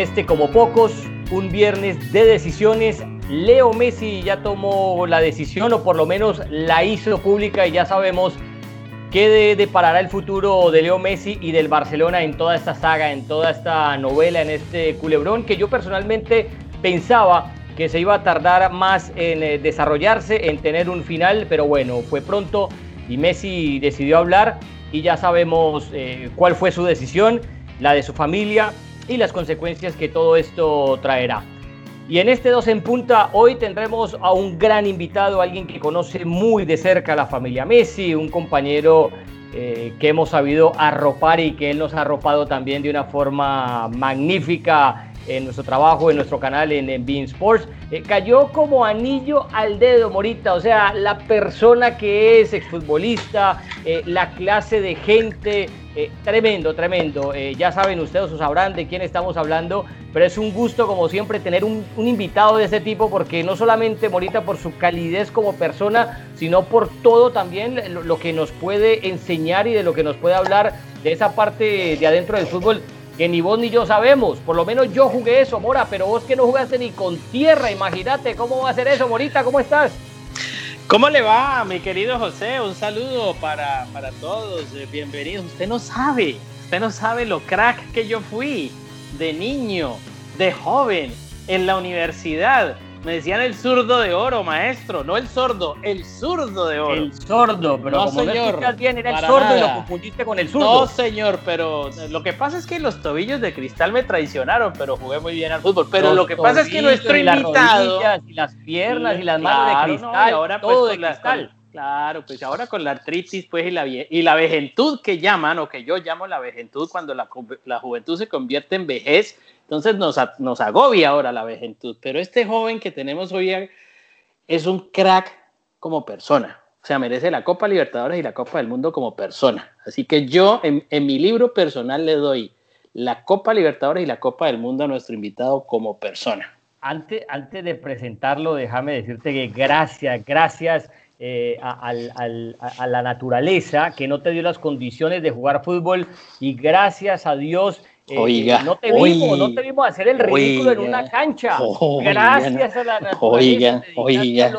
este como pocos, un viernes de decisiones. Leo Messi ya tomó la decisión o por lo menos la hizo pública y ya sabemos qué deparará el futuro de Leo Messi y del Barcelona en toda esta saga, en toda esta novela, en este culebrón que yo personalmente pensaba que se iba a tardar más en eh, desarrollarse, en tener un final, pero bueno, fue pronto y Messi decidió hablar y ya sabemos eh, cuál fue su decisión, la de su familia y las consecuencias que todo esto traerá. Y en este Dos en Punta hoy tendremos a un gran invitado, alguien que conoce muy de cerca a la familia Messi, un compañero eh, que hemos sabido arropar y que él nos ha arropado también de una forma magnífica en nuestro trabajo, en nuestro canal en, Bean Sports. Eh, cayó como anillo al dedo, Morita. O sea, la persona que es exfutbolista, eh, la clase de gente, eh, tremendo, tremendo. ya saben ustedes o sabrán de quién estamos hablando, pero es un gusto, como siempre, tener un, invitado de ese tipo, porque no solamente Morita por su calidez como persona, sino por todo también lo que nos puede enseñar y de lo que nos puede hablar de esa parte de adentro del fútbol que ni vos ni yo sabemos. Por lo menos yo jugué eso, Mora, pero vos que no jugaste ni con tierra, imagínate cómo va a ser eso, Morita, ¿cómo estás? ¿Cómo le va, mi querido José? Un saludo para, para todos, eh, bienvenidos. Usted no sabe, usted no sabe lo crack que yo fui de niño, de joven, en la universidad me decían el zurdo de oro, maestro. No el sordo, el zurdo de oro. El sordo, pero no, como señor, no bien, era el sordo y lo confundiste con el zurdo. No, señor, pero lo que pasa es que los tobillos de cristal me traicionaron, pero jugué muy bien al fútbol. Pero lo que pasa es que nuestro y invitado. Las y las piernas y, las manos de cristal. y ahora pues, todo de cristal. claro, pues ahora con la artritis pues, y, la, y la vejentud que llaman, o que yo llamo la vejentud, cuando la, la juventud se convierte en vejez, entonces nos, nos agobia ahora la vejentud, pero este joven que tenemos hoy es un crack como persona. O sea, merece la Copa Libertadores y la Copa del Mundo como persona. Así que yo en, mi libro personal le doy la Copa Libertadores y la Copa del Mundo a nuestro invitado como persona. Antes, antes de presentarlo, déjame decirte que gracias, gracias eh, a, a, la naturaleza que no te dio las condiciones de jugar fútbol y gracias a Dios eh, oiga, no te vimos, no te vimos hacer el ridículo en una cancha. Gracias a la oiga, oiga.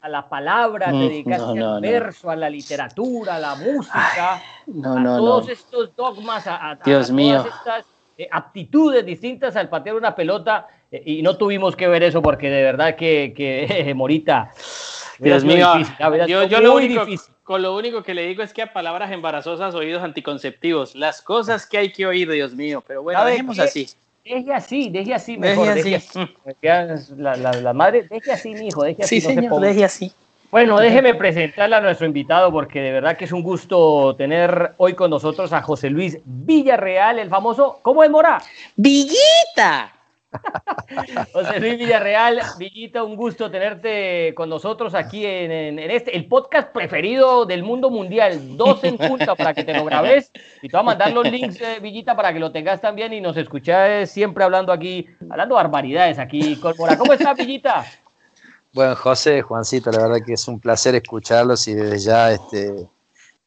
A, la palabra, te dedicaste al verso, a la literatura, a la música, a todos estos dogmas, a, Dios todas estas eh, aptitudes distintas al patear una pelota eh, y no tuvimos que ver eso porque de verdad que, que Morita. Dios mío, yo, yo lo único, difícil con lo único que le digo es que a palabras embarazosas, oídos anticonceptivos. Las cosas que hay que oír, Dios mío. Pero bueno, dejemos así. Deje así, deje así, mejor. Deje, así. La, madre, deje así, mi hijo, deje así. Sí, señor, deje así. Bueno, déjeme presentarle a nuestro invitado porque de verdad que es un gusto tener hoy con nosotros a José Luis Villarreal, el famoso, ¿cómo es Mora? Villita. José Luis Villarreal, Villita, un gusto tenerte con nosotros aquí en, este, el podcast preferido del mundo mundial, dos en punta para que te lo grabes. Y te voy a mandar los links, eh, Villita, para que lo tengas también y nos escuches siempre hablando aquí, hablando barbaridades aquí. ¿Cómo estás, Villita? Bueno, José, Juancito, la verdad que es un placer escucharlos y desde ya, este,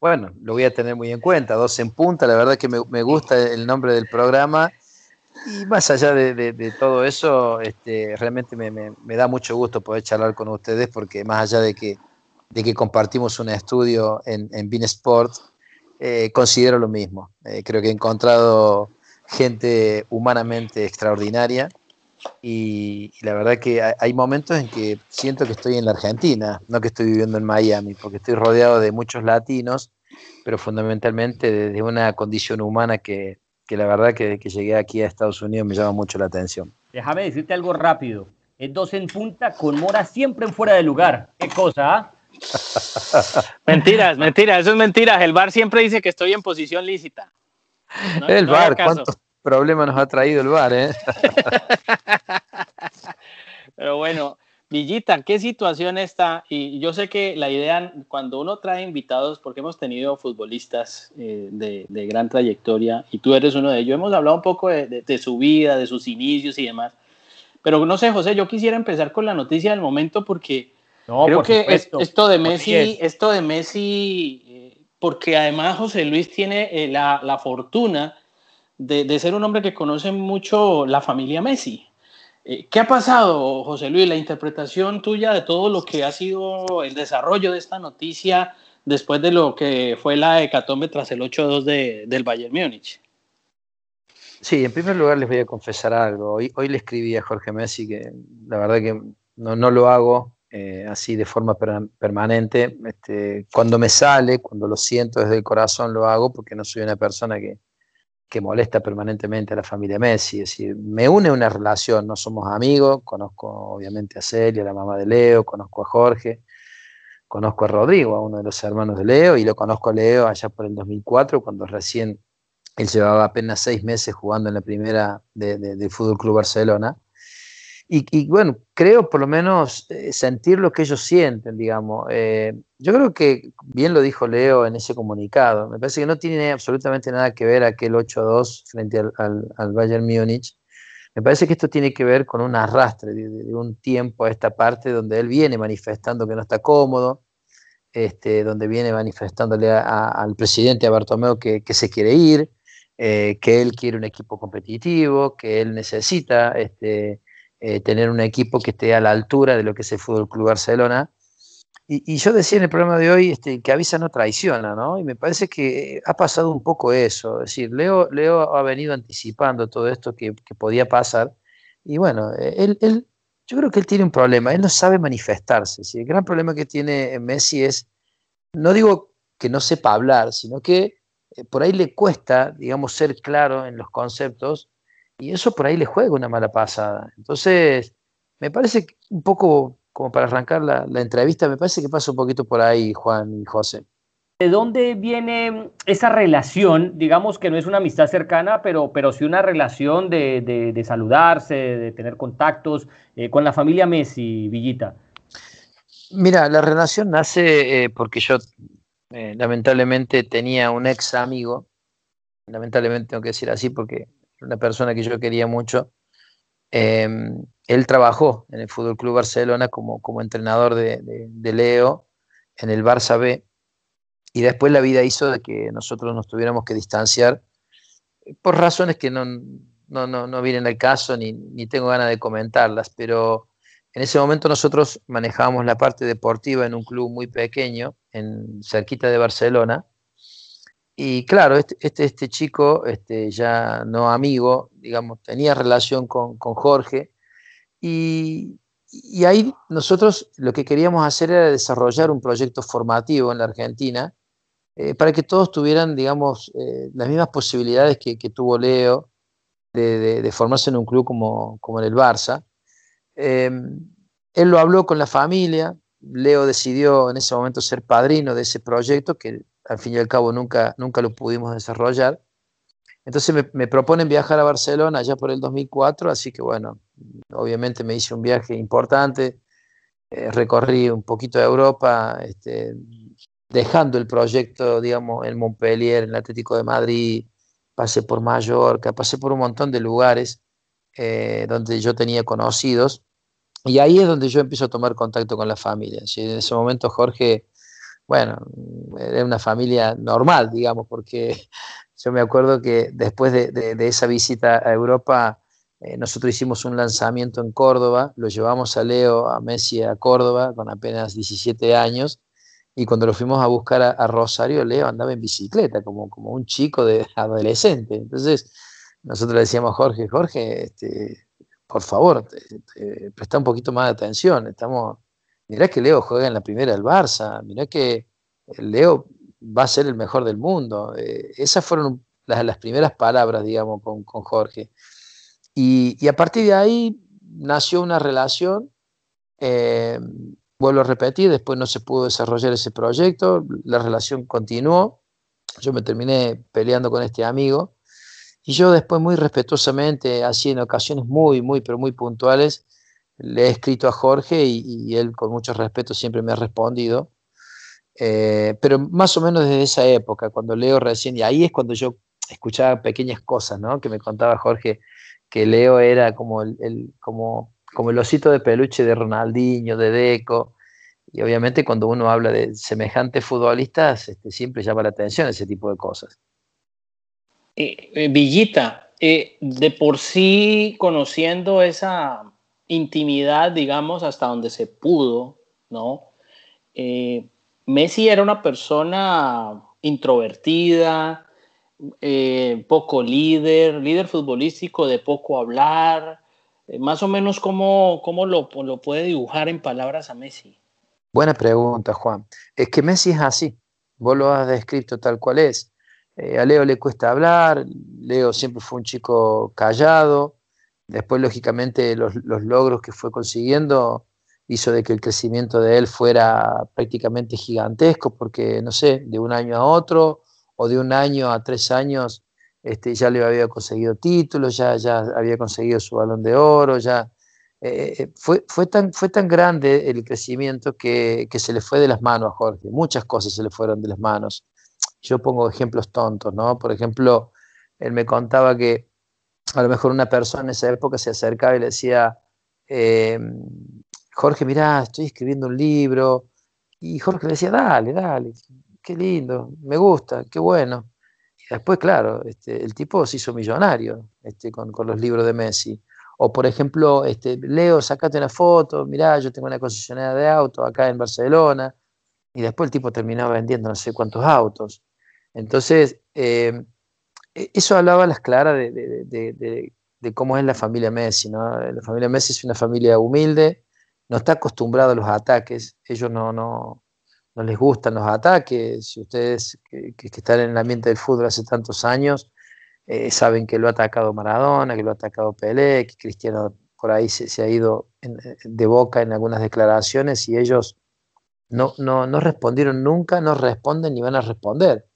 bueno, lo voy a tener muy en cuenta. Dos en punta, la verdad que me gusta el nombre del programa y más allá de, todo eso, este, realmente me, da mucho gusto poder charlar con ustedes porque más allá de que, de que compartimos un estudio en, en Bean Sport, eh, considero lo mismo. Eh, creo que he encontrado gente humanamente extraordinaria y, la verdad que hay, momentos en que siento que estoy en la Argentina, no que estoy viviendo en Miami, porque estoy rodeado de muchos latinos, pero fundamentalmente de una condición humana que, que la verdad que, que llegué aquí a Estados Unidos me llama mucho la atención. Déjame decirte algo rápido. Es dos en punta con Mora siempre en fuera de lugar. ¿Qué cosa? Ah? mentiras, mentiras, eso es mentiras. El bar siempre dice que estoy en posición lícita. el bar, ¿cuántos problemas nos ha traído el bar? Eh? Pero bueno, Villita, ¿qué situación está? Y yo sé que la idea, cuando uno trae invitados, porque hemos tenido futbolistas eh, de, gran trayectoria, y tú eres uno de ellos, hemos hablado un poco de, su vida, de sus inicios y demás. Pero no sé, José, yo quisiera empezar con la noticia del momento porque creo que esto de Messi, esto de Messi, eh, porque además José Luis tiene eh, la, la fortuna de, ser un hombre que conoce mucho la familia Messi. Eh, ¿Qué ha pasado, José Luis? La interpretación tuya de todo lo que ha sido el desarrollo de esta noticia después de lo que fue la hecatombe tras el 8-2 de, del Bayern Múnich. Sí, en primer lugar les voy a confesar algo. Hoy, le escribí a Jorge Messi que la verdad que no, no lo hago eh, así de forma permanente. Este, cuando me sale, cuando lo siento desde el corazón, lo hago porque no soy una persona que, que molesta permanentemente a la familia Messi. Es decir, me une una relación, no somos amigos, conozco obviamente a Celia, la mamá de Leo, conozco a Jorge, conozco a Rodrigo, a uno de los hermanos de Leo, y lo conozco a Leo allá por el 2004, cuando recién él llevaba apenas seis meses jugando en la primera del de, Fútbol Club Barcelona. Y, bueno, creo por lo menos eh, sentir lo que ellos sienten, digamos. Eh, yo creo que bien lo dijo Leo en ese comunicado. Me parece que no tiene absolutamente nada que ver aquel 8-2 frente al, Bayern Múnich. Me parece que esto tiene que ver con un arrastre de, un tiempo a esta parte donde él viene manifestando que no está cómodo, este, donde viene manifestándole al presidente, a Bartomeu, que, que se quiere ir, eh, que él quiere un equipo competitivo, que él necesita este, eh, tener un equipo que esté a la altura de lo que es el Fútbol Club Barcelona. Y, yo decía en el programa de hoy este, que avisa no traiciona, ¿no? Y me parece que ha pasado un poco eso. Es decir, Leo, Leo ha venido anticipando todo esto que, podía pasar. Y bueno, él, él, yo creo que él tiene un problema. Él no sabe manifestarse. El gran problema que tiene Messi es, no digo que no sepa hablar, sino que eh, por ahí le cuesta, digamos, ser claro en los conceptos y eso por ahí le juega una mala pasada. Entonces, me parece un poco, como para arrancar la, entrevista, me parece que pasa un poquito por ahí, Juan y José. ¿De dónde viene esa relación? Digamos que no es una amistad cercana, pero, pero sí una relación de, saludarse, de tener contactos eh, con la familia Messi, Villita. Mira, la relación nace eh, porque yo eh, lamentablemente tenía un ex amigo, lamentablemente tengo que decir así porque una persona que yo quería mucho. Em, él trabajó en el Fútbol Club Barcelona como, como entrenador de, Leo en el Barça B y después la vida hizo de que nosotros nos tuviéramos que distanciar por razones que no, no, no, no vienen al caso ni, ni, tengo ganas de comentarlas, pero en ese momento nosotros manejábamos la parte deportiva en un club muy pequeño, en cerquita de Barcelona, y claro, este, este, este, chico, este, ya no amigo, digamos, tenía relación con, Jorge. Y, ahí nosotros lo que queríamos hacer era desarrollar un proyecto formativo en la Argentina eh, para que todos tuvieran, digamos, eh, las mismas posibilidades que, tuvo Leo de, formarse en un club como, como en el Barça. Em, él lo habló con la familia, Leo decidió en ese momento ser padrino de ese proyecto que al fin y al cabo nunca, nunca lo pudimos desarrollar. Entonces me, proponen viajar a Barcelona ya por el 2004, así que bueno, obviamente me hice un viaje importante, eh, recorrí un poquito de Europa, este, dejando el proyecto, digamos, en Montpellier, en el Atlético de Madrid, pasé por Mallorca, pasé por un montón de lugares eh, donde yo tenía conocidos, y ahí es donde yo empiezo a tomar contacto con la familia. En ese momento Jorge bueno, era una familia normal, digamos, porque yo me acuerdo que después de, esa visita a Europa, eh, nosotros hicimos un lanzamiento en Córdoba, lo llevamos a Leo, a Messi a Córdoba con apenas 17 años, y cuando lo fuimos a buscar a, Rosario, Leo andaba en bicicleta, como, como un chico de adolescente. Entonces, nosotros le decíamos Jorge, Jorge, este, por favor, presta un poquito más de atención, estamos mirá que Leo juega en la primera del Barça, mirá que Leo va a ser el mejor del mundo. Eh, esas fueron las, primeras palabras, digamos, con, Jorge. Y, a partir de ahí nació una relación, eh, vuelvo a repetir, después no se pudo desarrollar ese proyecto, la relación continuó, yo me terminé peleando con este amigo y yo después muy respetuosamente, así en ocasiones muy, muy, pero muy puntuales, le he escrito a Jorge y, él con mucho respeto siempre me ha respondido. Eh, pero más o menos desde esa época, cuando Leo recién, y ahí es cuando yo escuchaba pequeñas cosas, ¿no? Que me contaba Jorge que Leo era como el, como, como el osito de peluche de Ronaldinho, de Deco. Y obviamente cuando uno habla de semejantes futbolistas, este, siempre llama la atención ese tipo de cosas. Eh, Villita, de por sí conociendo esa intimidad, digamos, hasta donde se pudo, ¿no? Messi era una persona introvertida, eh, poco líder, líder futbolístico de poco hablar, eh, más o menos cómo, cómo lo, lo, puede dibujar en palabras a Messi. Buena pregunta, Juan. Es que Messi es así, vos lo has descrito tal cual es. Eh, a Leo le cuesta hablar, Leo siempre fue un chico callado, después lógicamente los, los logros que fue consiguiendo hizo de que el crecimiento de él fuera prácticamente gigantesco, porque, no sé, de un año a otro o de un año a tres años este, ya le había conseguido títulos, ya, ya había conseguido su balón de oro, ya eh, eh, fue, fue, tan, fue tan grande el crecimiento que, que, se le fue de las manos a Jorge, muchas cosas se le fueron de las manos. Yo pongo ejemplos tontos, ¿no? Por ejemplo, él me contaba que a lo mejor una persona en esa época se acercaba y le decía, eh, Jorge, mirá, estoy escribiendo un libro. Y Jorge le decía, dale, dale, qué lindo, me gusta, qué bueno. Y después, claro, este, el tipo se hizo millonario este, con, los libros de Messi. O, por ejemplo, este, Leo, sacate una foto, mirá, yo tengo una concesionaria de autos acá en Barcelona. Y después el tipo terminaba vendiendo no sé cuántos autos. Entonces, eh, eso hablaba a las claras de, de, cómo es la familia Messi. ¿no? La familia Messi es una familia humilde, no está acostumbrado a los ataques, ellos no, no, no les gustan los ataques. Si ustedes que, están en el ambiente del fútbol hace tantos años, eh, saben que lo ha atacado Maradona, que lo ha atacado Pelé, que Cristiano por ahí se, ha ido de boca en algunas declaraciones y ellos no, no, no, respondieron nunca, no responden ni van a responder.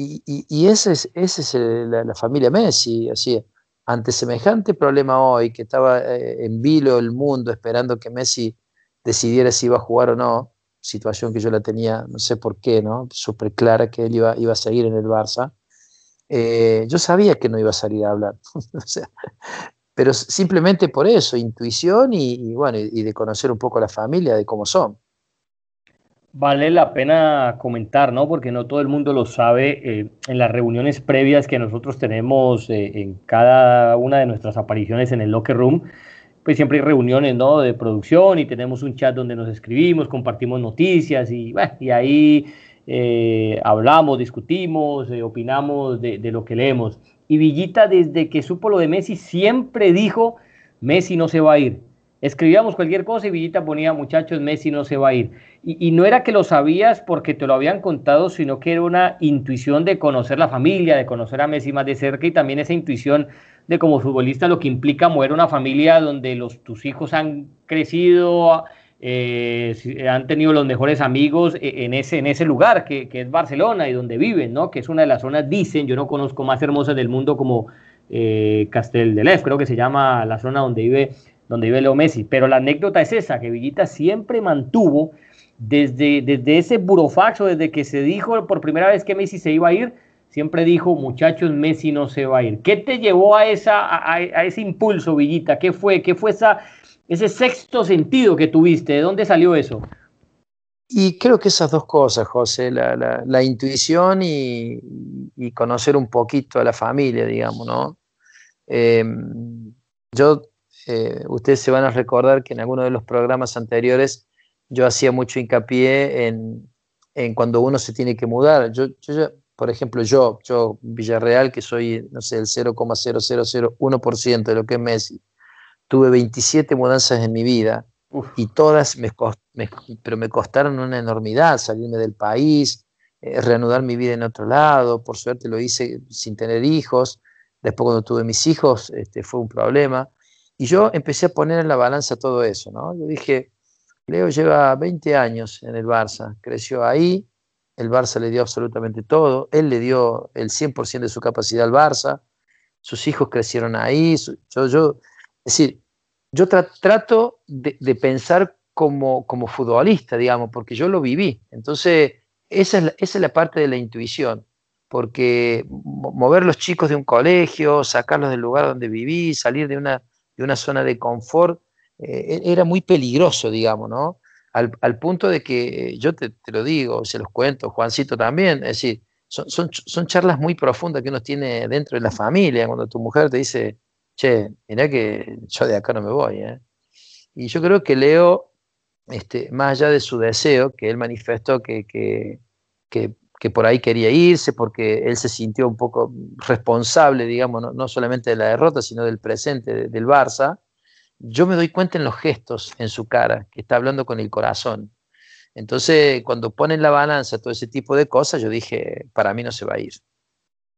Y, y, esa es, ese es la, la, familia Messi, así ante semejante problema hoy, que estaba eh, en vilo el mundo esperando que Messi decidiera si iba a jugar o no, situación que yo la tenía, no sé por qué, ¿no? Súper clara que él iba, iba a seguir en el Barça. Eh, yo sabía que no iba a salir a hablar, pero simplemente por eso, intuición y, bueno, y de conocer un poco a la familia, de cómo son. Vale la pena comentar, ¿no? Porque no todo el mundo lo sabe. Eh, en las reuniones previas que nosotros tenemos eh, en cada una de nuestras apariciones en el Locker Room, pues siempre hay reuniones, ¿no? De producción y tenemos un chat donde nos escribimos, compartimos noticias y, y ahí eh, hablamos, discutimos, opinamos de, de lo que leemos. Y Villita, desde que supo lo de Messi, siempre dijo, Messi no se va a ir. Escribíamos cualquier cosa y Villita ponía, muchachos, Messi no se va a ir. Y, no era que lo sabías porque te lo habían contado, sino que era una intuición de conocer la familia, de conocer a Messi más de cerca y también esa intuición de como futbolista lo que implica mover una familia donde los, tus hijos han crecido, eh, han tenido los mejores amigos e, en ese, en ese lugar que, es Barcelona y donde viven, ¿no? que es una de las zonas, dicen, yo no conozco más hermosas del mundo como eh, Castel de Lef, creo que se llama la zona donde vive donde vive Leo Messi. Pero la anécdota es esa, que Villita siempre mantuvo desde, desde ese burofax desde que se dijo por primera vez que Messi se iba a ir, siempre dijo, muchachos, Messi no se va a ir. ¿Qué te llevó a, esa, a, ese impulso, Villita? ¿Qué fue, qué fue esa, ese sexto sentido que tuviste? ¿De dónde salió eso? Y creo que esas dos cosas, José, la, intuición y, conocer un poquito a la familia, digamos, ¿no? Eh, yo eh, ustedes se van a recordar que en alguno de los programas anteriores yo hacía mucho hincapié en, cuando uno se tiene que mudar. Yo, por ejemplo, yo, yo, Villarreal, que soy, no sé, el 0,0001% de lo que es Messi, tuve 27 mudanzas en mi vida y todas me, pero me costaron una enormidad salirme del país, eh, reanudar mi vida en otro lado. Por suerte lo hice sin tener hijos. Después cuando tuve mis hijos este, fue un problema. Y yo empecé a poner en la balanza todo eso, ¿no? Yo dije, Leo lleva 20 años en el Barça, creció ahí, el Barça le dio absolutamente todo, él le dio el 100% de su capacidad al Barça, sus hijos crecieron ahí, yo, yo, es decir, yo trato de, pensar como, como futbolista, digamos, porque yo lo viví. Entonces, esa es, la, esa es la parte de la intuición, porque mover los chicos de un colegio, sacarlos del lugar donde viví, salir de una de una zona de confort, eh, e-, era muy peligroso, digamos, ¿no? Al, punto de que yo te, lo digo, se los cuento, Juancito también, es decir, son, son, son, charlas muy profundas que uno tiene dentro de la familia, cuando tu mujer te dice, che, mirá que yo de acá no me voy. ¿eh? Y yo creo que Leo, este, más allá de su deseo, que él manifestó que, que, que, por ahí quería irse, porque él se sintió un poco responsable, digamos, no, no solamente de la derrota, sino del presente del Barça, yo me doy cuenta en los gestos en su cara, que está hablando con el corazón. Entonces, cuando ponen la balanza todo ese tipo de cosas, yo dije, para mí no se va a ir.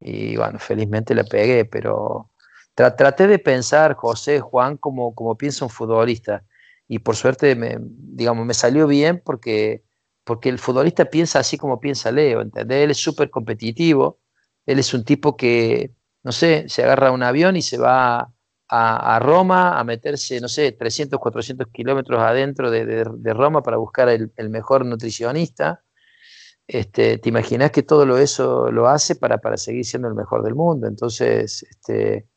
Y bueno, felizmente le pegué, pero traté de pensar, José, Juan, como, como piensa un futbolista. Y por suerte, me, digamos, me salió bien porque, porque el futbolista piensa así como piensa Leo, ¿entendés? Él es súper competitivo, él es un tipo que, no sé, se agarra un avión y se va a, Roma a meterse, no sé, 300, 400 kilómetros adentro de, Roma para buscar el, mejor nutricionista. Este, te imaginas que todo lo eso lo hace para, para seguir siendo el mejor del mundo. Entonces, este,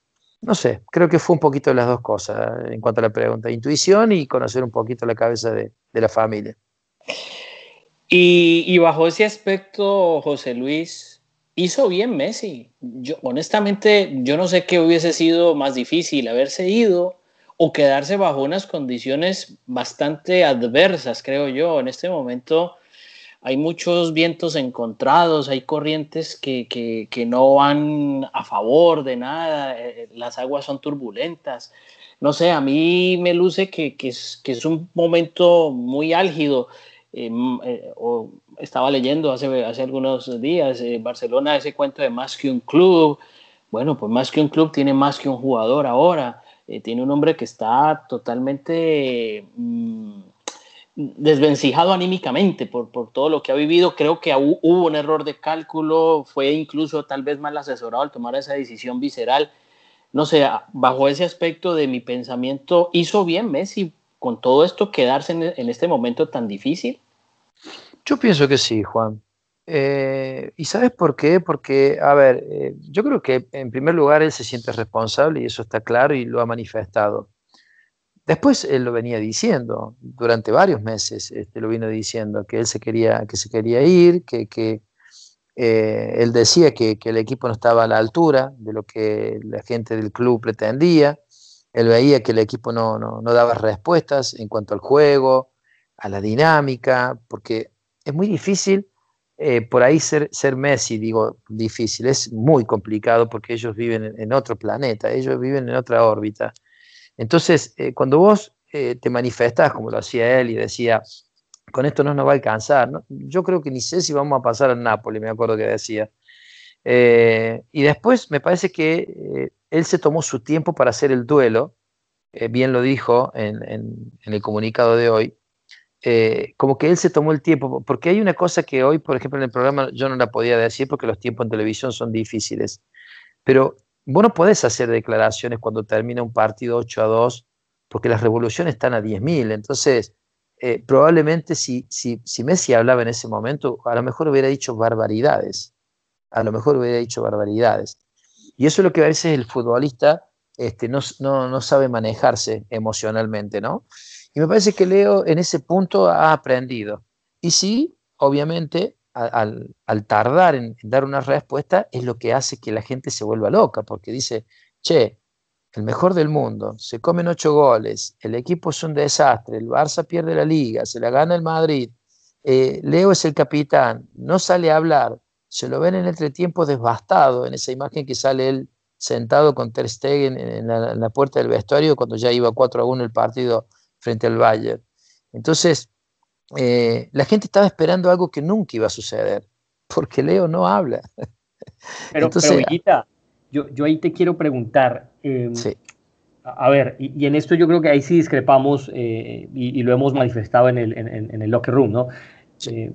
no sé, creo que fue un poquito de las dos cosas en cuanto a la pregunta, intuición y conocer un poquito la cabeza de, la familia. Y, bajo ese aspecto, José Luis, hizo bien Messi. Yo, honestamente, yo no sé qué hubiese sido más difícil, haberse ido o quedarse bajo unas condiciones bastante adversas, creo yo. En este momento hay muchos vientos encontrados, hay corrientes que, que, no van a favor de nada, eh, las aguas son turbulentas. No sé, a mí me luce que, que es, un momento muy álgido. Eh, eh, o estaba leyendo hace, hace algunos días, eh, Barcelona, ese cuento de más que un club. Bueno, pues más que un club tiene más que un jugador ahora. Eh, tiene un hombre que está totalmente mm, desvencijado anímicamente por, por, todo lo que ha vivido. Creo que hubo un error de cálculo, fue incluso tal vez mal asesorado al tomar esa decisión visceral. No sé, bajo ese aspecto de mi pensamiento, ¿hizo bien Messi con todo esto quedarse en, en este momento tan difícil? Yo pienso que sí, Juan. Eh, ¿Y sabes por qué? Porque, a ver, eh, yo creo que en primer lugar él se siente responsable y eso está claro y lo ha manifestado. Después él lo venía diciendo, durante varios meses este, lo vino diciendo, que él se quería, que se quería ir, que, que eh, él decía que, que, el equipo no estaba a la altura de lo que la gente del club pretendía, él veía que el equipo no, no, no daba respuestas en cuanto al juego, a la dinámica, porque es muy difícil eh, por ahí ser, ser Messi, digo difícil, es muy complicado porque ellos viven en, otro planeta, ellos viven en otra órbita. Entonces, eh, cuando vos eh, te manifestás como lo hacía él y decía, con esto no nos va a alcanzar, yo creo que ni sé si vamos a pasar al Nápoles, me acuerdo que decía. y después me parece que él se tomó su tiempo para hacer el duelo, bien lo dijo en el comunicado de hoy, eh, como que él se tomó el tiempo, porque hay una cosa que hoy, por ejemplo, en el programa yo no la podía decir porque los tiempos en televisión son difíciles, pero vos no podés hacer declaraciones cuando termina un partido 8 a 2, porque las revoluciones están a 10.000, entonces eh, probablemente si, si, si Messi hablaba en ese momento, a lo mejor hubiera dicho barbaridades, a lo mejor hubiera dicho barbaridades. Y eso es lo que a veces el futbolista este, no, no, no sabe manejarse emocionalmente, ¿no? Y me parece que Leo en ese punto ha aprendido. Y sí, obviamente, al, tardar en, dar una respuesta es lo que hace que la gente se vuelva loca, porque dice, che, el mejor del mundo, se comen ocho goles, el equipo es un desastre, el Barça pierde la liga, se la gana el Madrid, eh, Leo es el capitán, no sale a hablar, se lo ven en entretiempo devastado, en esa imagen que sale él sentado con Ter Stegen en la, en la puerta del vestuario cuando ya iba 4 a 1 el partido frente al Bayern. Entonces, eh, la gente estaba esperando algo que nunca iba a suceder, porque Leo no habla. Pero, Entonces, yo, yo, ahí te quiero preguntar, em, a, ver, y, en esto yo creo que ahí sí discrepamos eh, y, lo hemos manifestado en el, en, el locker room, ¿no? Eh,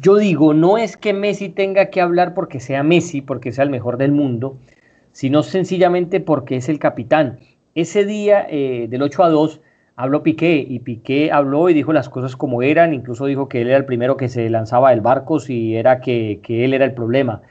yo digo, no es que Messi tenga que hablar porque sea Messi, porque sea el mejor del mundo, sino sencillamente porque es el capitán. Ese día del 8 a 2, habló Piqué y Piqué habló y dijo las cosas como eran, incluso dijo que él era el primero que se lanzaba del barco si era que, él era el problema.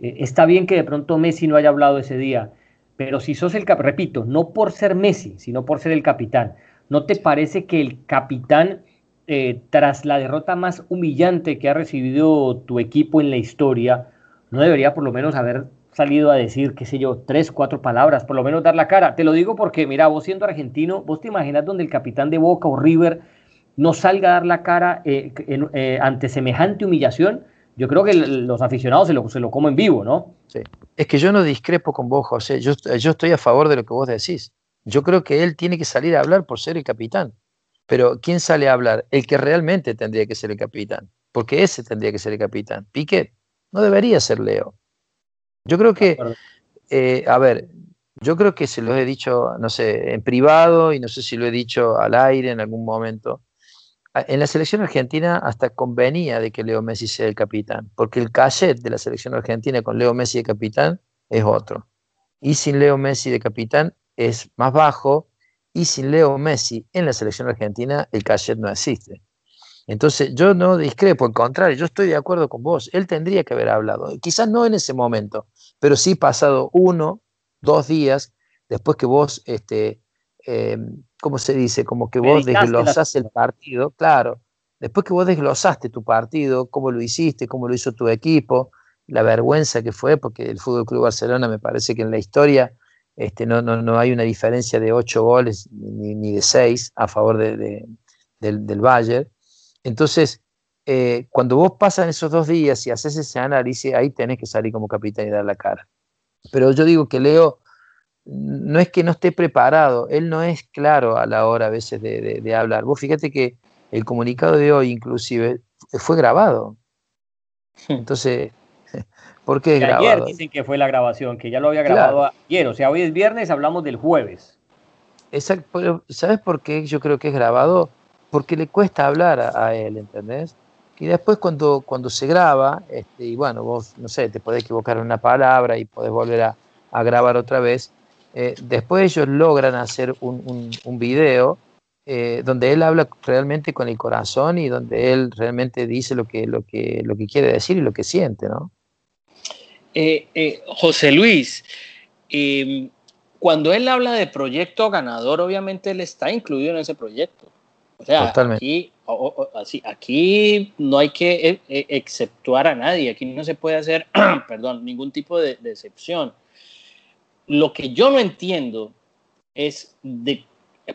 Eh, está bien que de pronto Messi no haya hablado ese día, pero si sos el, repito, no por ser Messi, sino por ser el capitán, ¿no te parece que el capitán eh, tras la derrota más humillante que ha recibido tu equipo en la historia, no debería por lo menos haber salido a decir, qué sé yo, tres, cuatro palabras, por lo menos dar la cara. Te lo digo porque, mira, vos siendo argentino, vos te imaginas donde el capitán de Boca o River no salga a dar la cara eh, eh, ante semejante humillación. Yo creo que los aficionados se lo, se lo comen vivo, ¿no? Sí. Es que yo no discrepo con vos, José. Yo, yo estoy a favor de lo que vos decís. Yo creo que él tiene que salir a hablar por ser el capitán. Pero ¿quién sale a hablar? El que realmente tendría que ser el capitán. Porque ese tendría que ser el capitán. Piquet no debería ser Leo. Yo creo que, eh, a ver, yo creo que se lo he dicho, no sé, en privado y no sé si lo he dicho al aire en algún momento. En la selección argentina hasta convenía de que Leo Messi sea el capitán, porque el cachet de la selección argentina con Leo Messi de capitán es otro. Y sin Leo Messi de capitán es más bajo, y sin Leo Messi en la selección argentina el cachet no existe. Entonces yo no discrepo, al contrario, yo estoy de acuerdo con vos. Él tendría que haber hablado, quizás no en ese momento, pero sí pasado uno, dos días después que vos, este, eh, ¿cómo se dice? Como que vos desglosaste el partido, claro. Después que vos desglosaste tu partido, cómo lo hiciste, cómo lo hizo tu equipo, la vergüenza que fue, porque el Fútbol Club Barcelona me parece que en la historia este, no, no, no hay una diferencia de ocho goles ni, de seis a favor de, del, del Bayern. Entonces, eh, cuando vos pasan esos dos días y haces ese análisis, ahí tenés que salir como capitán y dar la cara. Pero yo digo que Leo no es que no esté preparado, él no es claro a la hora a veces de, hablar. Vos fíjate que el comunicado de hoy inclusive fue grabado. Hmm. Entonces, ¿por qué es grabado? Ayer dicen que fue la grabación, que ya lo había grabado ayer, o sea, hoy es viernes, hablamos del jueves. Exacto, ¿sabes por qué yo creo que es grabado? porque le cuesta hablar a, él, ¿entendés? Y después cuando, cuando se graba, este, y bueno, vos, no sé, te podés equivocar en una palabra y podés volver a, grabar otra vez, eh, después ellos logran hacer un, un, video eh, donde él habla realmente con el corazón y donde él realmente dice lo que, lo que, lo que quiere decir y lo que siente, ¿no? Eh, José Luis, em, cuando él habla de proyecto ganador, obviamente él está incluido en ese proyecto. O sea, aquí, así, aquí no hay que e, exceptuar a nadie, aquí no se puede hacer, perdón, ningún tipo de, excepción. Lo que yo no entiendo es de,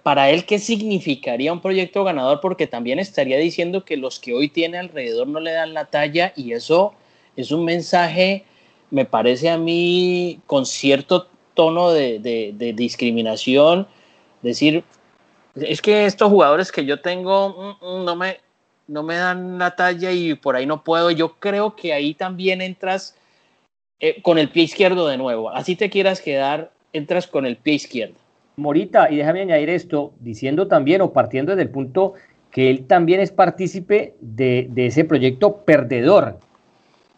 para él qué significaría un proyecto ganador, porque también estaría diciendo que los que hoy tiene alrededor no le dan la talla y eso es un mensaje, me parece a mí, con cierto tono de, de discriminación, decir, es que estos jugadores que yo tengo mm, mm, no me, no me dan la talla y por ahí no puedo. Yo creo que ahí también entras eh, con el pie izquierdo de nuevo. Así te quieras quedar, entras con el pie izquierdo. Morita, y déjame añadir esto, diciendo también o partiendo desde el punto que él también es partícipe de, de ese proyecto perdedor.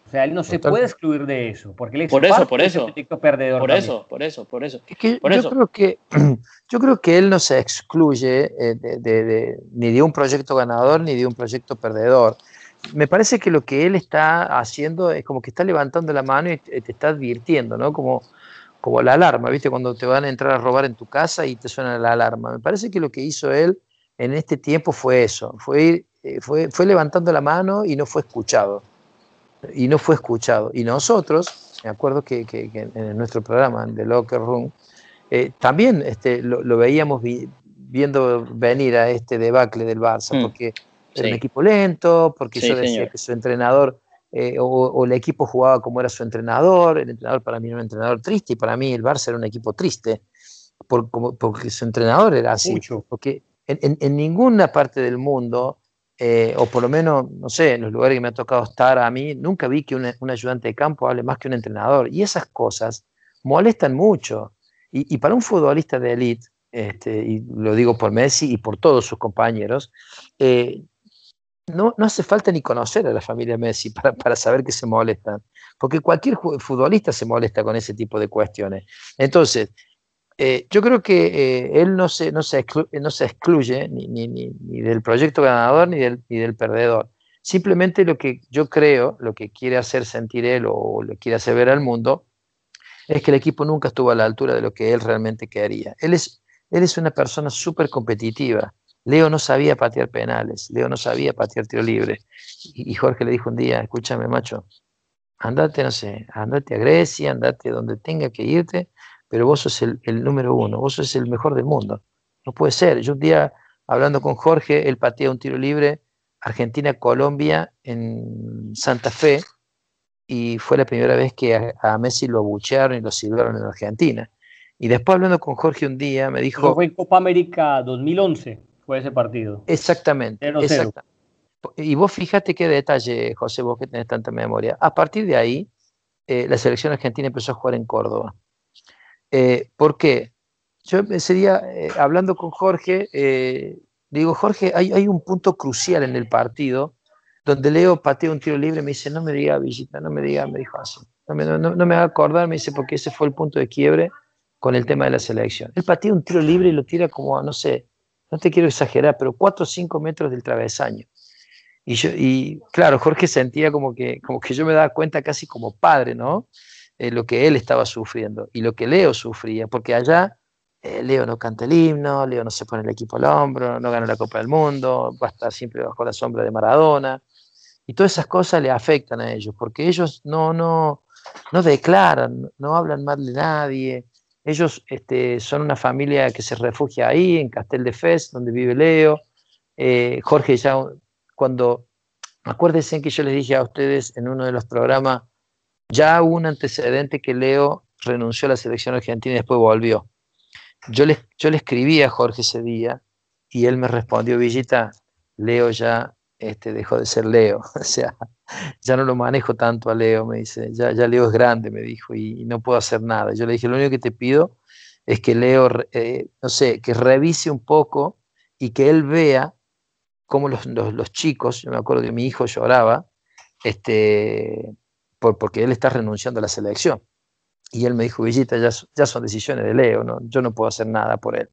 O sea, él no se puede excluir de eso, porque él es por eso, por eso, perdedor. Por eso, por eso, por eso. yo creo que yo creo que él no se excluye eh, de, ni de un proyecto ganador ni de un proyecto perdedor. Me parece que lo que él está haciendo es como que está levantando la mano y te, está advirtiendo, ¿no? Como, como la alarma, ¿viste? Cuando te van a entrar a robar en tu casa y te suena la alarma. Me parece que lo que hizo él en este tiempo fue eso, fue, eh, fue, fue levantando la mano y no fue escuchado y no fue escuchado. Y nosotros, me acuerdo que, en nuestro programa, de Locker Room, eh, también este, lo, veíamos viendo venir a este debacle del Barça, mm, porque era un equipo lento, porque yo decía que su entrenador eh, o, el equipo jugaba como era su entrenador, el entrenador para mí era un entrenador triste y para mí el Barça era un equipo triste, por, como, porque su entrenador era así, porque en, en, ninguna parte del mundo eh, o por lo menos, no sé, en los lugares que me ha tocado estar a mí, nunca vi que un, ayudante de campo hable más que un entrenador. Y esas cosas molestan mucho. Y, para un futbolista de élite, este, y lo digo por Messi y por todos sus compañeros, eh, no, no, hace falta ni conocer a la familia Messi para, para, saber que se molestan, porque cualquier futbolista se molesta con ese tipo de cuestiones. Entonces, eh, yo creo que eh, él no se, no se, no se excluye ni, ni, ni, del proyecto ganador ni del, ni del perdedor. Simplemente lo que yo creo, lo que quiere hacer sentir él o le quiere hacer ver al mundo, es que el equipo nunca estuvo a la altura de lo que él realmente quería. Él es, él es una persona súper competitiva. Leo no sabía patear penales, Leo no sabía patear tiro libre. Y, Jorge le dijo un día, escúchame macho, andate, no sé, andate a Grecia, andate donde tenga que irte, pero vos sos el, número uno, vos sos el mejor del mundo. No puede ser. Yo un día, hablando con Jorge, él patea un tiro libre, Argentina-Colombia en Santa Fe, y fue la primera vez que a, Messi lo abuchearon y lo silbaron en Argentina. Y después hablando con Jorge un día, me dijo... fue en Copa América 2011, fue ese partido. Exactamente. Y vos fíjate qué detalle, José, vos que tenés tanta memoria. A partir de ahí, eh, la selección argentina empezó a jugar en Córdoba. Eh, ¿Por qué? Yo ese día, eh, hablando con Jorge, digo, Jorge, hay, hay, un punto crucial en el partido donde Leo patea un tiro libre, me dice, no me diga visita, no me diga, me dijo así. No me, no, no me va a acordar, me dice, porque ese fue el punto de quiebre con el tema de la selección. Él patea un tiro libre y lo tira como, no sé, no te quiero exagerar, pero 4 o 5 metros del travesaño. Y, yo, y claro, Jorge sentía como que, como que yo me daba cuenta casi como padre, ¿no? Eh, lo que él estaba sufriendo y lo que Leo sufría, porque allá eh, Leo no canta el himno, Leo no se pone el equipo al hombro, no gana la Copa del Mundo, va a estar siempre bajo la sombra de Maradona. Y todas esas cosas le afectan a ellos, porque ellos no, no, no declaran, no hablan mal de nadie, ellos este, son una familia que se refugia ahí, en Castel de Fez, donde vive Leo. Eh, Jorge ya, cuando, acuérdense que yo les dije a ustedes en uno de los programas, ya hubo un antecedente que Leo renunció a la selección argentina y después volvió. Yo le, yo le escribí a Jorge ese día y él me respondió, Villita, Leo ya este, dejó de ser Leo. O sea, ya no lo manejo tanto a Leo, me dice, ya, ya Leo es grande, me dijo, y, no puedo hacer nada. Yo le dije, lo único que te pido es que Leo, eh, no sé, que revise un poco y que él vea cómo los, los, chicos, yo me acuerdo que mi hijo lloraba, este, por, porque él está renunciando a la selección. Y él me dijo, Villita, ya, ya son decisiones de Leo, ¿no? yo no puedo hacer nada por él.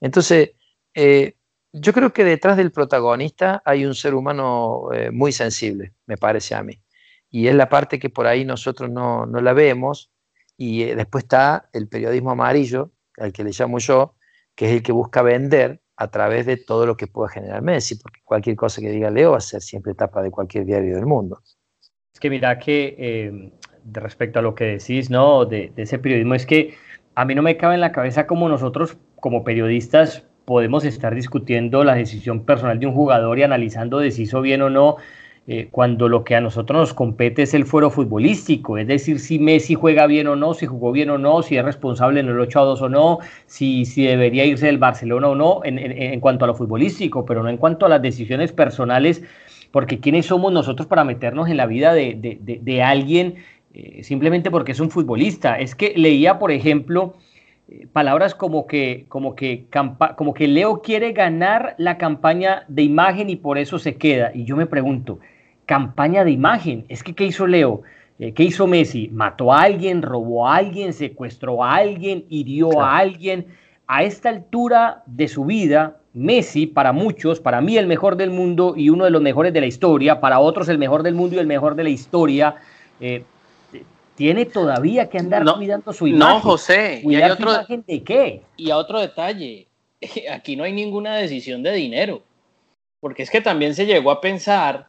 Entonces, eh, yo creo que detrás del protagonista hay un ser humano eh, muy sensible, me parece a mí. Y es la parte que por ahí nosotros no, la vemos. Y eh, después está el periodismo amarillo, al que le llamo yo, que es el que busca vender a través de todo lo que pueda generar Messi, porque cualquier cosa que diga Leo va a ser siempre tapa de cualquier diario del mundo. Que mira que eh, respecto a lo que decís, ¿no? De, ese periodismo, es que a mí no me cabe en la cabeza como nosotros, como periodistas, podemos estar discutiendo la decisión personal de un jugador y analizando de si hizo bien o no, eh, cuando lo que a nosotros nos compete es el fuero futbolístico, es decir, si Messi juega bien o no, si jugó bien o no, si es responsable en el 8 a 2 o no, si, si debería irse del Barcelona o no, en, cuanto a lo futbolístico, pero no en cuanto a las decisiones personales, porque ¿quiénes somos nosotros para meternos en la vida de, alguien eh, simplemente porque es un futbolista? Es que leía, por ejemplo, palabras como que, como, que, como que Leo quiere ganar la campaña de imagen y por eso se queda. Y yo me pregunto, campaña de imagen, es que ¿qué hizo Leo? Eh, ¿Qué hizo Messi? ¿Mató a alguien? ¿Robó a alguien? ¿Secuestró a alguien? ¿Hirió a alguien? A esta altura de su vida, Messi, para muchos, para mí el mejor del mundo y uno de los mejores de la historia, para otros el mejor del mundo y el mejor de la historia, eh, tiene todavía que andar cuidando su imagen. No, José, y hay otro, de qué? Y a otro detalle, aquí no hay ninguna decisión de dinero, porque es que también se llegó a pensar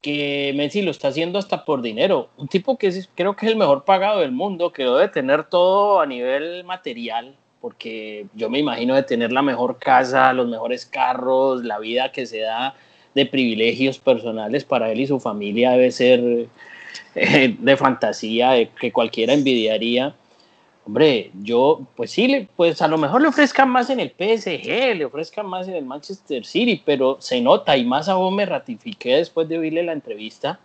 que Messi lo está haciendo hasta por dinero. Un tipo que creo que es el mejor pagado del mundo, que debe tener todo a nivel material, porque yo me imagino de tener la mejor casa, los mejores carros, la vida que se da de privilegios personales para él y su familia debe ser eh, de fantasía que cualquiera envidiaría. Hombre, yo, pues sí, pues a lo mejor le ofrezcan más en el PSG, le ofrezcan más en el Manchester City, pero se nota, y más aún me ratifiqué después de oírle la entrevista,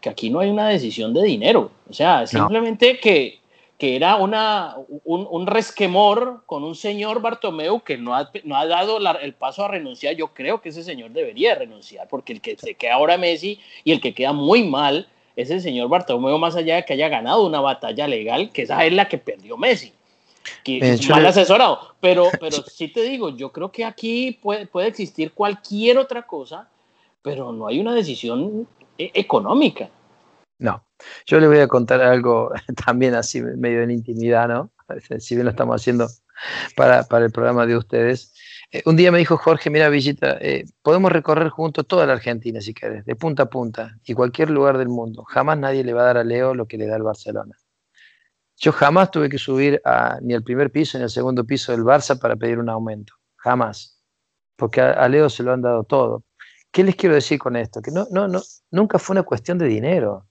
que aquí no hay una decisión de dinero. O sea, simplemente que, que era una, un, resquemor con un señor Bartomeu que no ha, no ha dado el paso a renunciar. Yo creo que ese señor debería renunciar, porque el que se queda ahora Messi y el que queda muy mal es el señor Bartomeu, más allá de que haya ganado una batalla legal, que esa es la que perdió Messi. Que es mal asesorado. Pero, pero sí te digo, yo creo que aquí puede, puede existir cualquier otra cosa, pero no hay una decisión e, económica. No, yo le voy a contar algo también así medio en intimidad, ¿no? Si bien lo estamos haciendo para, para el programa de ustedes. Eh, un día me dijo Jorge, mira Villita, eh, podemos recorrer juntos toda la Argentina si querés, de punta a punta, y cualquier lugar del mundo. Jamás nadie le va a dar a Leo lo que le da al Barcelona. Yo jamás tuve que subir ni al primer piso ni al segundo piso del Barça para pedir un aumento. Jamás. Porque a, Leo se lo han dado todo. ¿Qué les quiero decir con esto? Que no, no, no, nunca fue una cuestión de dinero.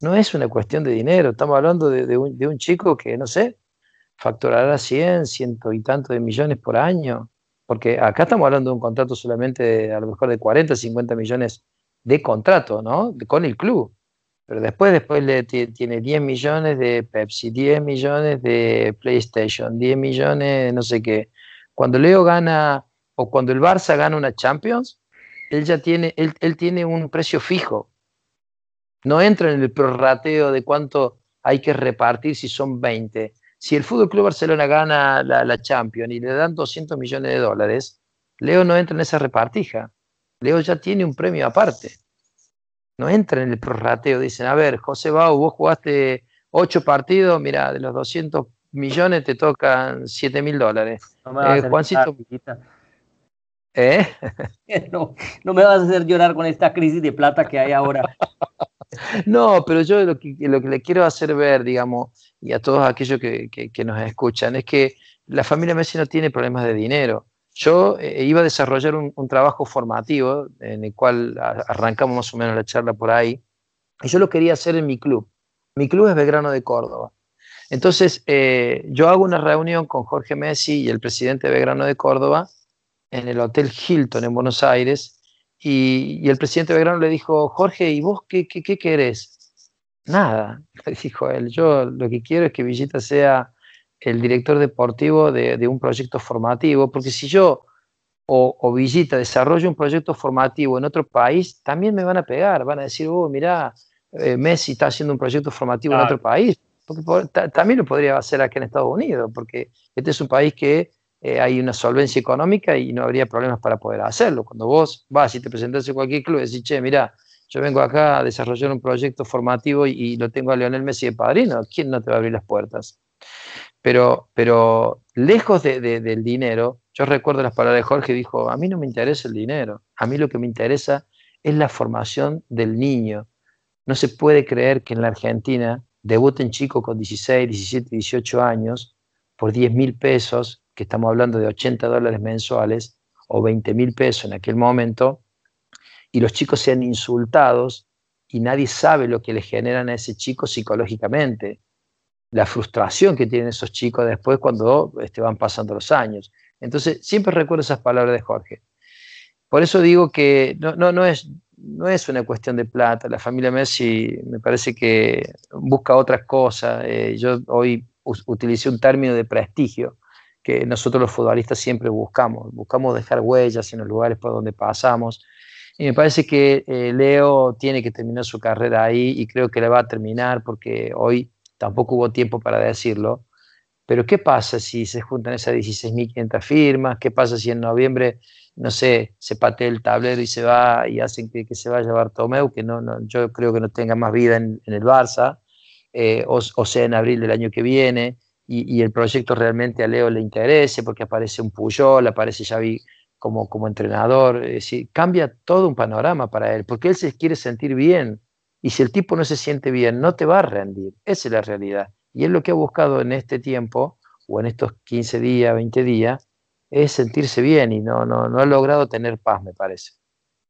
No es una cuestión de dinero. Estamos hablando de, un, de un chico que, no sé, facturará 100, ciento y tanto de millones por año porque acá estamos hablando de un contrato solamente de, a lo mejor de 40, 50 millones de contrato, ¿no? con el club. Pero después, después le tiene 10 millones de Pepsi, 10 millones de PlayStation, 10 millones no sé qué. Cuando Leo gana, o cuando el Barça gana una Champions, él ya tiene, él, él tiene un precio fijo. No entra en el prorrateo de cuánto hay que repartir si son 20 si el Fútbol Club Barcelona gana la, Champions y le dan 200 millones de dólares, Leo no entra en esa repartija. Leo ya tiene un premio aparte. No entra en el prorrateo. Dicen, a ver, José Bau, vos jugaste ocho partidos, mira, de los 200 millones te tocan 7 mil dólares. No me eh, Juancito. ¿Eh? no, no me vas a hacer llorar con esta crisis de plata que hay ahora. no, pero yo lo que, le quiero hacer ver, digamos, y a todos aquellos que, nos escuchan, es que la familia Messi no tiene problemas de dinero. Yo eh, iba a desarrollar un, trabajo formativo en el cual arrancamos más o menos la charla por ahí, y yo lo quería hacer en mi club. Mi club es Belgrano de Córdoba. Entonces, eh, yo hago una reunión con Jorge Messi y el presidente de Belgrano de Córdoba en el Hotel Hilton en Buenos Aires, y, el presidente de Belgrano le dijo, Jorge, ¿y vos qué, qué, qué querés? Nada, dijo él, yo lo que quiero es que Villita sea el director deportivo de, un proyecto formativo, porque si yo o, Villita desarrollo un proyecto formativo en otro país, también me van a pegar, van a decir, oh, mira, eh, Messi está haciendo un proyecto formativo en otro país, porque también lo podría hacer aquí en Estados Unidos, porque este es un país que eh, hay una solvencia económica y no habría problemas para poder hacerlo. Cuando vos vas y te presentas en cualquier club y decís, che, mira, yo vengo acá a desarrollar un proyecto formativo y, lo tengo a Leonel Messi de padrino, ¿quién no te va a abrir las puertas? Pero, pero lejos del dinero, yo recuerdo las palabras de Jorge, dijo, a mí no me interesa el dinero, a mí lo que me interesa es la formación del niño. No se puede creer que en la Argentina debuten chicos con 16, 17, 18 años por 10 mil pesos, que estamos hablando de 80 dólares mensuales, o 20 mil pesos en aquel momento, y los chicos sean insultados y nadie sabe lo que le generan a ese chico psicológicamente, la frustración que tienen esos chicos después cuando este, van pasando los años. Entonces, siempre recuerdo esas palabras de Jorge. Por eso digo que no, no, no, es, no es una cuestión de plata. La familia Messi me parece que busca otras cosas. Eh, yo hoy utilicé un término de prestigio que nosotros los futbolistas siempre buscamos. Buscamos dejar huellas en los lugares por donde pasamos. Y me parece que eh, Leo tiene que terminar su carrera ahí y creo que la va a terminar porque hoy tampoco hubo tiempo para decirlo. Pero ¿qué pasa si se juntan esas 16.500 firmas? ¿Qué pasa si en noviembre, no sé, se patea el tablero y se va y hacen que, se vaya Bartomeu, que no, no, yo creo que no tenga más vida en, el Barça, eh, o, sea, en abril del año que viene, y, el proyecto realmente a Leo le interese, porque aparece un Puyol, aparece Xavi como, como entrenador, es cambia todo un panorama para él, porque él se quiere sentir bien, y si el tipo no se siente bien, no te va a rendir, esa es la realidad. Y él lo que ha buscado en este tiempo, o en estos 15 días, 20 días, es sentirse bien y no, no, no ha logrado tener paz, me parece.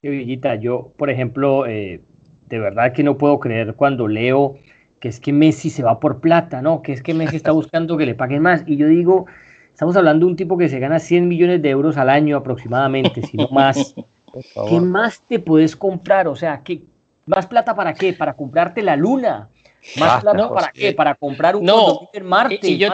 Villita, yo, por ejemplo, eh, de verdad que no puedo creer cuando leo que es que Messi se va por plata, ¿no? Que es que Messi está buscando que le paguen más. Y yo digo, Estamos hablando de un tipo que se gana 100 millones de euros al año aproximadamente, si no más. ¿Qué más te puedes comprar? O sea, ¿qué, ¿más plata para qué? ¿Para comprarte la luna? ¿Más plata para qué? Para comprar un no, en Marte. Y, yo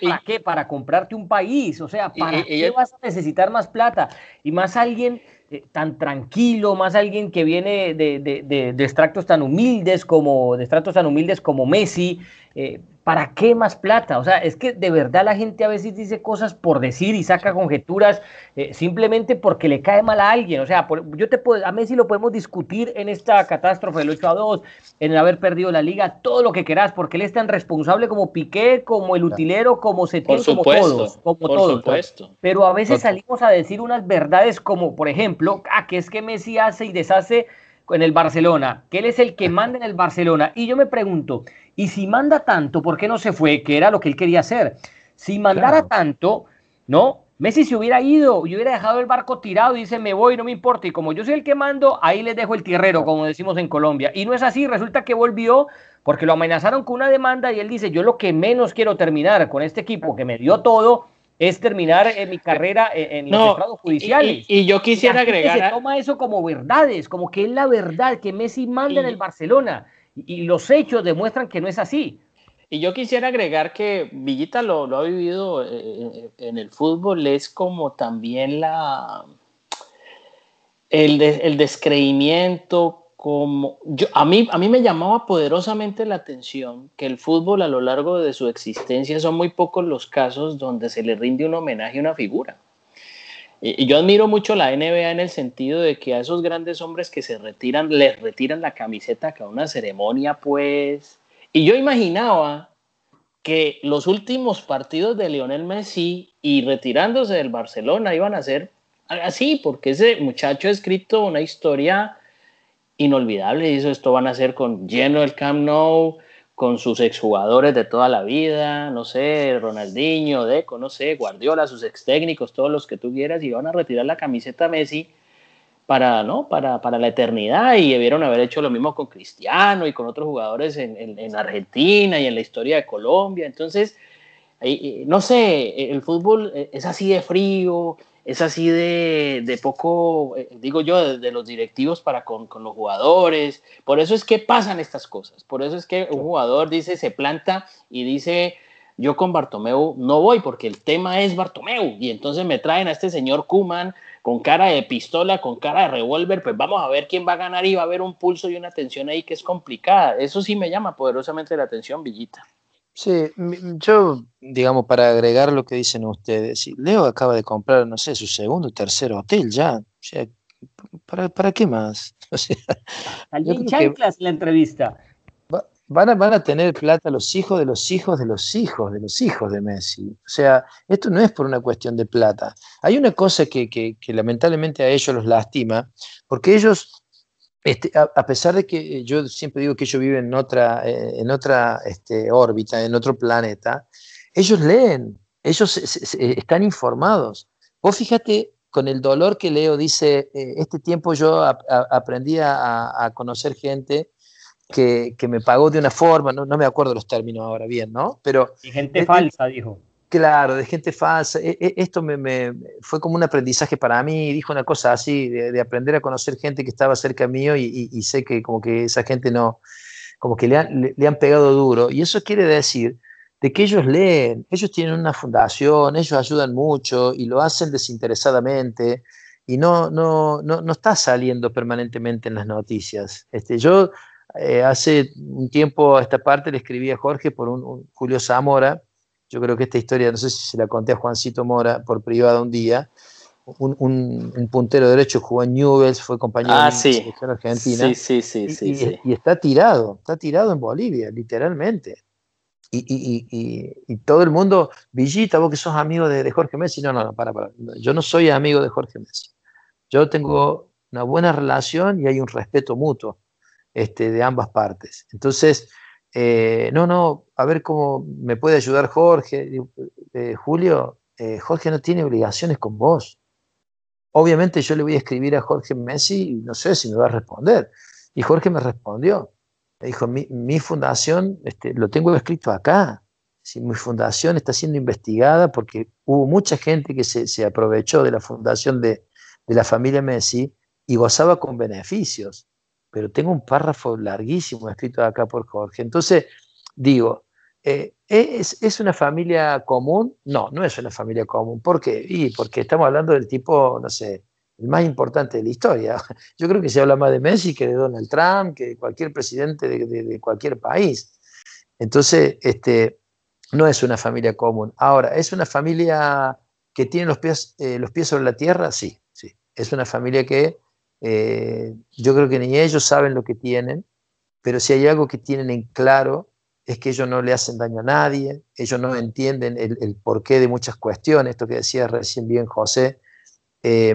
¿Para qué? Para comprarte un país. O sea, ¿para qué vas a necesitar más plata? Y más alguien eh, tan tranquilo, más alguien que viene de, de, de, extractos tan humildes como de extractos tan humildes como Messi. Eh, ¿Para qué más plata? O sea, es que de verdad la gente a veces dice cosas por decir y saca conjeturas eh, simplemente porque le cae mal a alguien. O sea, yo te puedo, a Messi lo podemos discutir en esta catástrofe del 8 a 2, en el haber perdido la liga, todo lo que quieras, porque él es tan responsable como Piqué, como el utilero, como Setién, como todos, como por todos. Supuesto. Pero a veces salimos a decir unas verdades como, por ejemplo, ah, que es que Messi hace y deshace en el Barcelona, que él es el que manda en el Barcelona. Y yo me pregunto, ¿y si manda tanto, por qué no se fue? Que era lo que él quería hacer. Si mandara tanto, ¿no? Messi se hubiera ido y hubiera dejado el barco tirado y dice, me voy, no me importa. Y como yo soy el que mando, ahí les dejo el tierrero, como decimos en Colombia. Y no es así, resulta que volvió porque lo amenazaron con una demanda y él dice, yo lo que menos quiero terminar con este equipo que me dio todo es terminar en mi carrera en, los estados judiciales. Y, yo quisiera agregar. Se toma eso como verdades, como que es la verdad, que Messi manda en el Barcelona. Y, los hechos demuestran que no es así. Y yo quisiera agregar que Villita lo, lo ha vivido eh, eh, en el fútbol, es como también la. El, el descreimiento, como yo, a, mí, a mí me llamaba poderosamente la atención que el fútbol a lo largo de su existencia son muy pocos los casos donde se le rinde un homenaje a una figura. Y, yo admiro mucho la NBA en el sentido de que a esos grandes hombres que se retiran, les retiran la camiseta a una ceremonia, pues. Y yo imaginaba que los últimos partidos de Lionel Messi y retirándose del Barcelona iban a ser así, porque ese muchacho ha escrito una historia inolvidable. Eso esto van a ser con lleno el Camp Nou, con sus exjugadores de toda la vida, no sé, Ronaldinho, Deco, no sé, Guardiola, sus ex técnicos, todos los que tú quieras, y van a retirar la camiseta Messi para, ¿no? para, para la eternidad y debieron haber hecho lo mismo con Cristiano y con otros jugadores en, en, en Argentina y en la historia de Colombia. Entonces, no sé, el fútbol es así de frío, es así de, poco, eh, digo yo, de, los directivos para con, los jugadores. Por eso es que pasan estas cosas. Por eso es que un jugador dice, se planta y dice, yo con Bartomeu no voy porque el tema es Bartomeu. Y entonces me traen a este señor Kuman con cara de pistola, con cara de revólver, pues vamos a ver quién va a ganar y va a haber un pulso y una tensión ahí que es complicada. Eso sí me llama poderosamente la atención, Villita. Sí, yo, digamos, para agregar lo que dicen ustedes, Leo acaba de comprar, no sé, su segundo o tercer hotel ya. O sea, ¿para, qué más? O sea, chanclas la entrevista. van, a, van a tener plata los hijos de los hijos de los hijos de los hijos de Messi. O sea, esto no es por una cuestión de plata. Hay una cosa que, que lamentablemente a ellos los lastima, porque ellos este, a, pesar de que yo siempre digo que ellos viven en otra, eh, en otra este, órbita, en otro planeta, ellos leen, ellos están informados. Vos fíjate con el dolor que Leo dice, eh, este tiempo yo aprendí a, conocer gente que, me pagó de una forma, no, me acuerdo los términos ahora bien, ¿no? Pero... Y gente falsa, dijo. Claro, de gente falsa. E, e, esto me, fue como un aprendizaje para mí. Dijo una cosa así, de, aprender a conocer gente que estaba cerca mío y, sé que como que esa gente no, como que le han, le, han, pegado duro. Y eso quiere decir de que ellos leen, ellos tienen una fundación, ellos ayudan mucho y lo hacen desinteresadamente y no, no, no, no está saliendo permanentemente en las noticias. Este, yo eh, hace un tiempo a esta parte le escribí a Jorge por un Julio Zamora yo creo que esta historia, no sé si se la conté a Juancito Mora por privado un día. Un, puntero derecho jugó en Newells, fue compañero ah, de la selección argentina. Sí, sí, sí, y, está tirado, está tirado en Bolivia, literalmente. Y, todo el mundo, Villita, vos que sos amigo de, Jorge Messi, no, no, no, para, para. Yo no soy amigo de Jorge Messi. Yo tengo una buena relación y hay un respeto mutuo este, de ambas partes. Entonces, eh, no, no, a ver cómo me puede ayudar Jorge. Eh, Julio, eh, Jorge no tiene obligaciones con vos. Obviamente yo le voy a escribir a Jorge Messi y no sé si me va a responder. Y Jorge me respondió. Me dijo, mi, fundación, este, lo tengo escrito acá. Si mi fundación está siendo investigada porque hubo mucha gente que se, aprovechó de la fundación de, de la familia Messi y gozaba con beneficios pero tengo un párrafo larguísimo escrito acá por Jorge. Entonces, digo, eh, ¿es, una familia común? No, no es una familia común. ¿Por qué? Y porque estamos hablando del tipo, no sé, el más importante de la historia. Yo creo que se habla más de Messi que de Donald Trump, que de cualquier presidente de, cualquier país. Entonces, este, no es una familia común. Ahora, ¿es una familia que tiene los pies, eh, los pies sobre la tierra? Sí, sí. Es una familia que eh, yo creo que ni ellos saben lo que tienen, pero si hay algo que tienen en claro es que ellos no le hacen daño a nadie, ellos no entienden el, porqué de muchas cuestiones, esto que decía recién bien José, eh,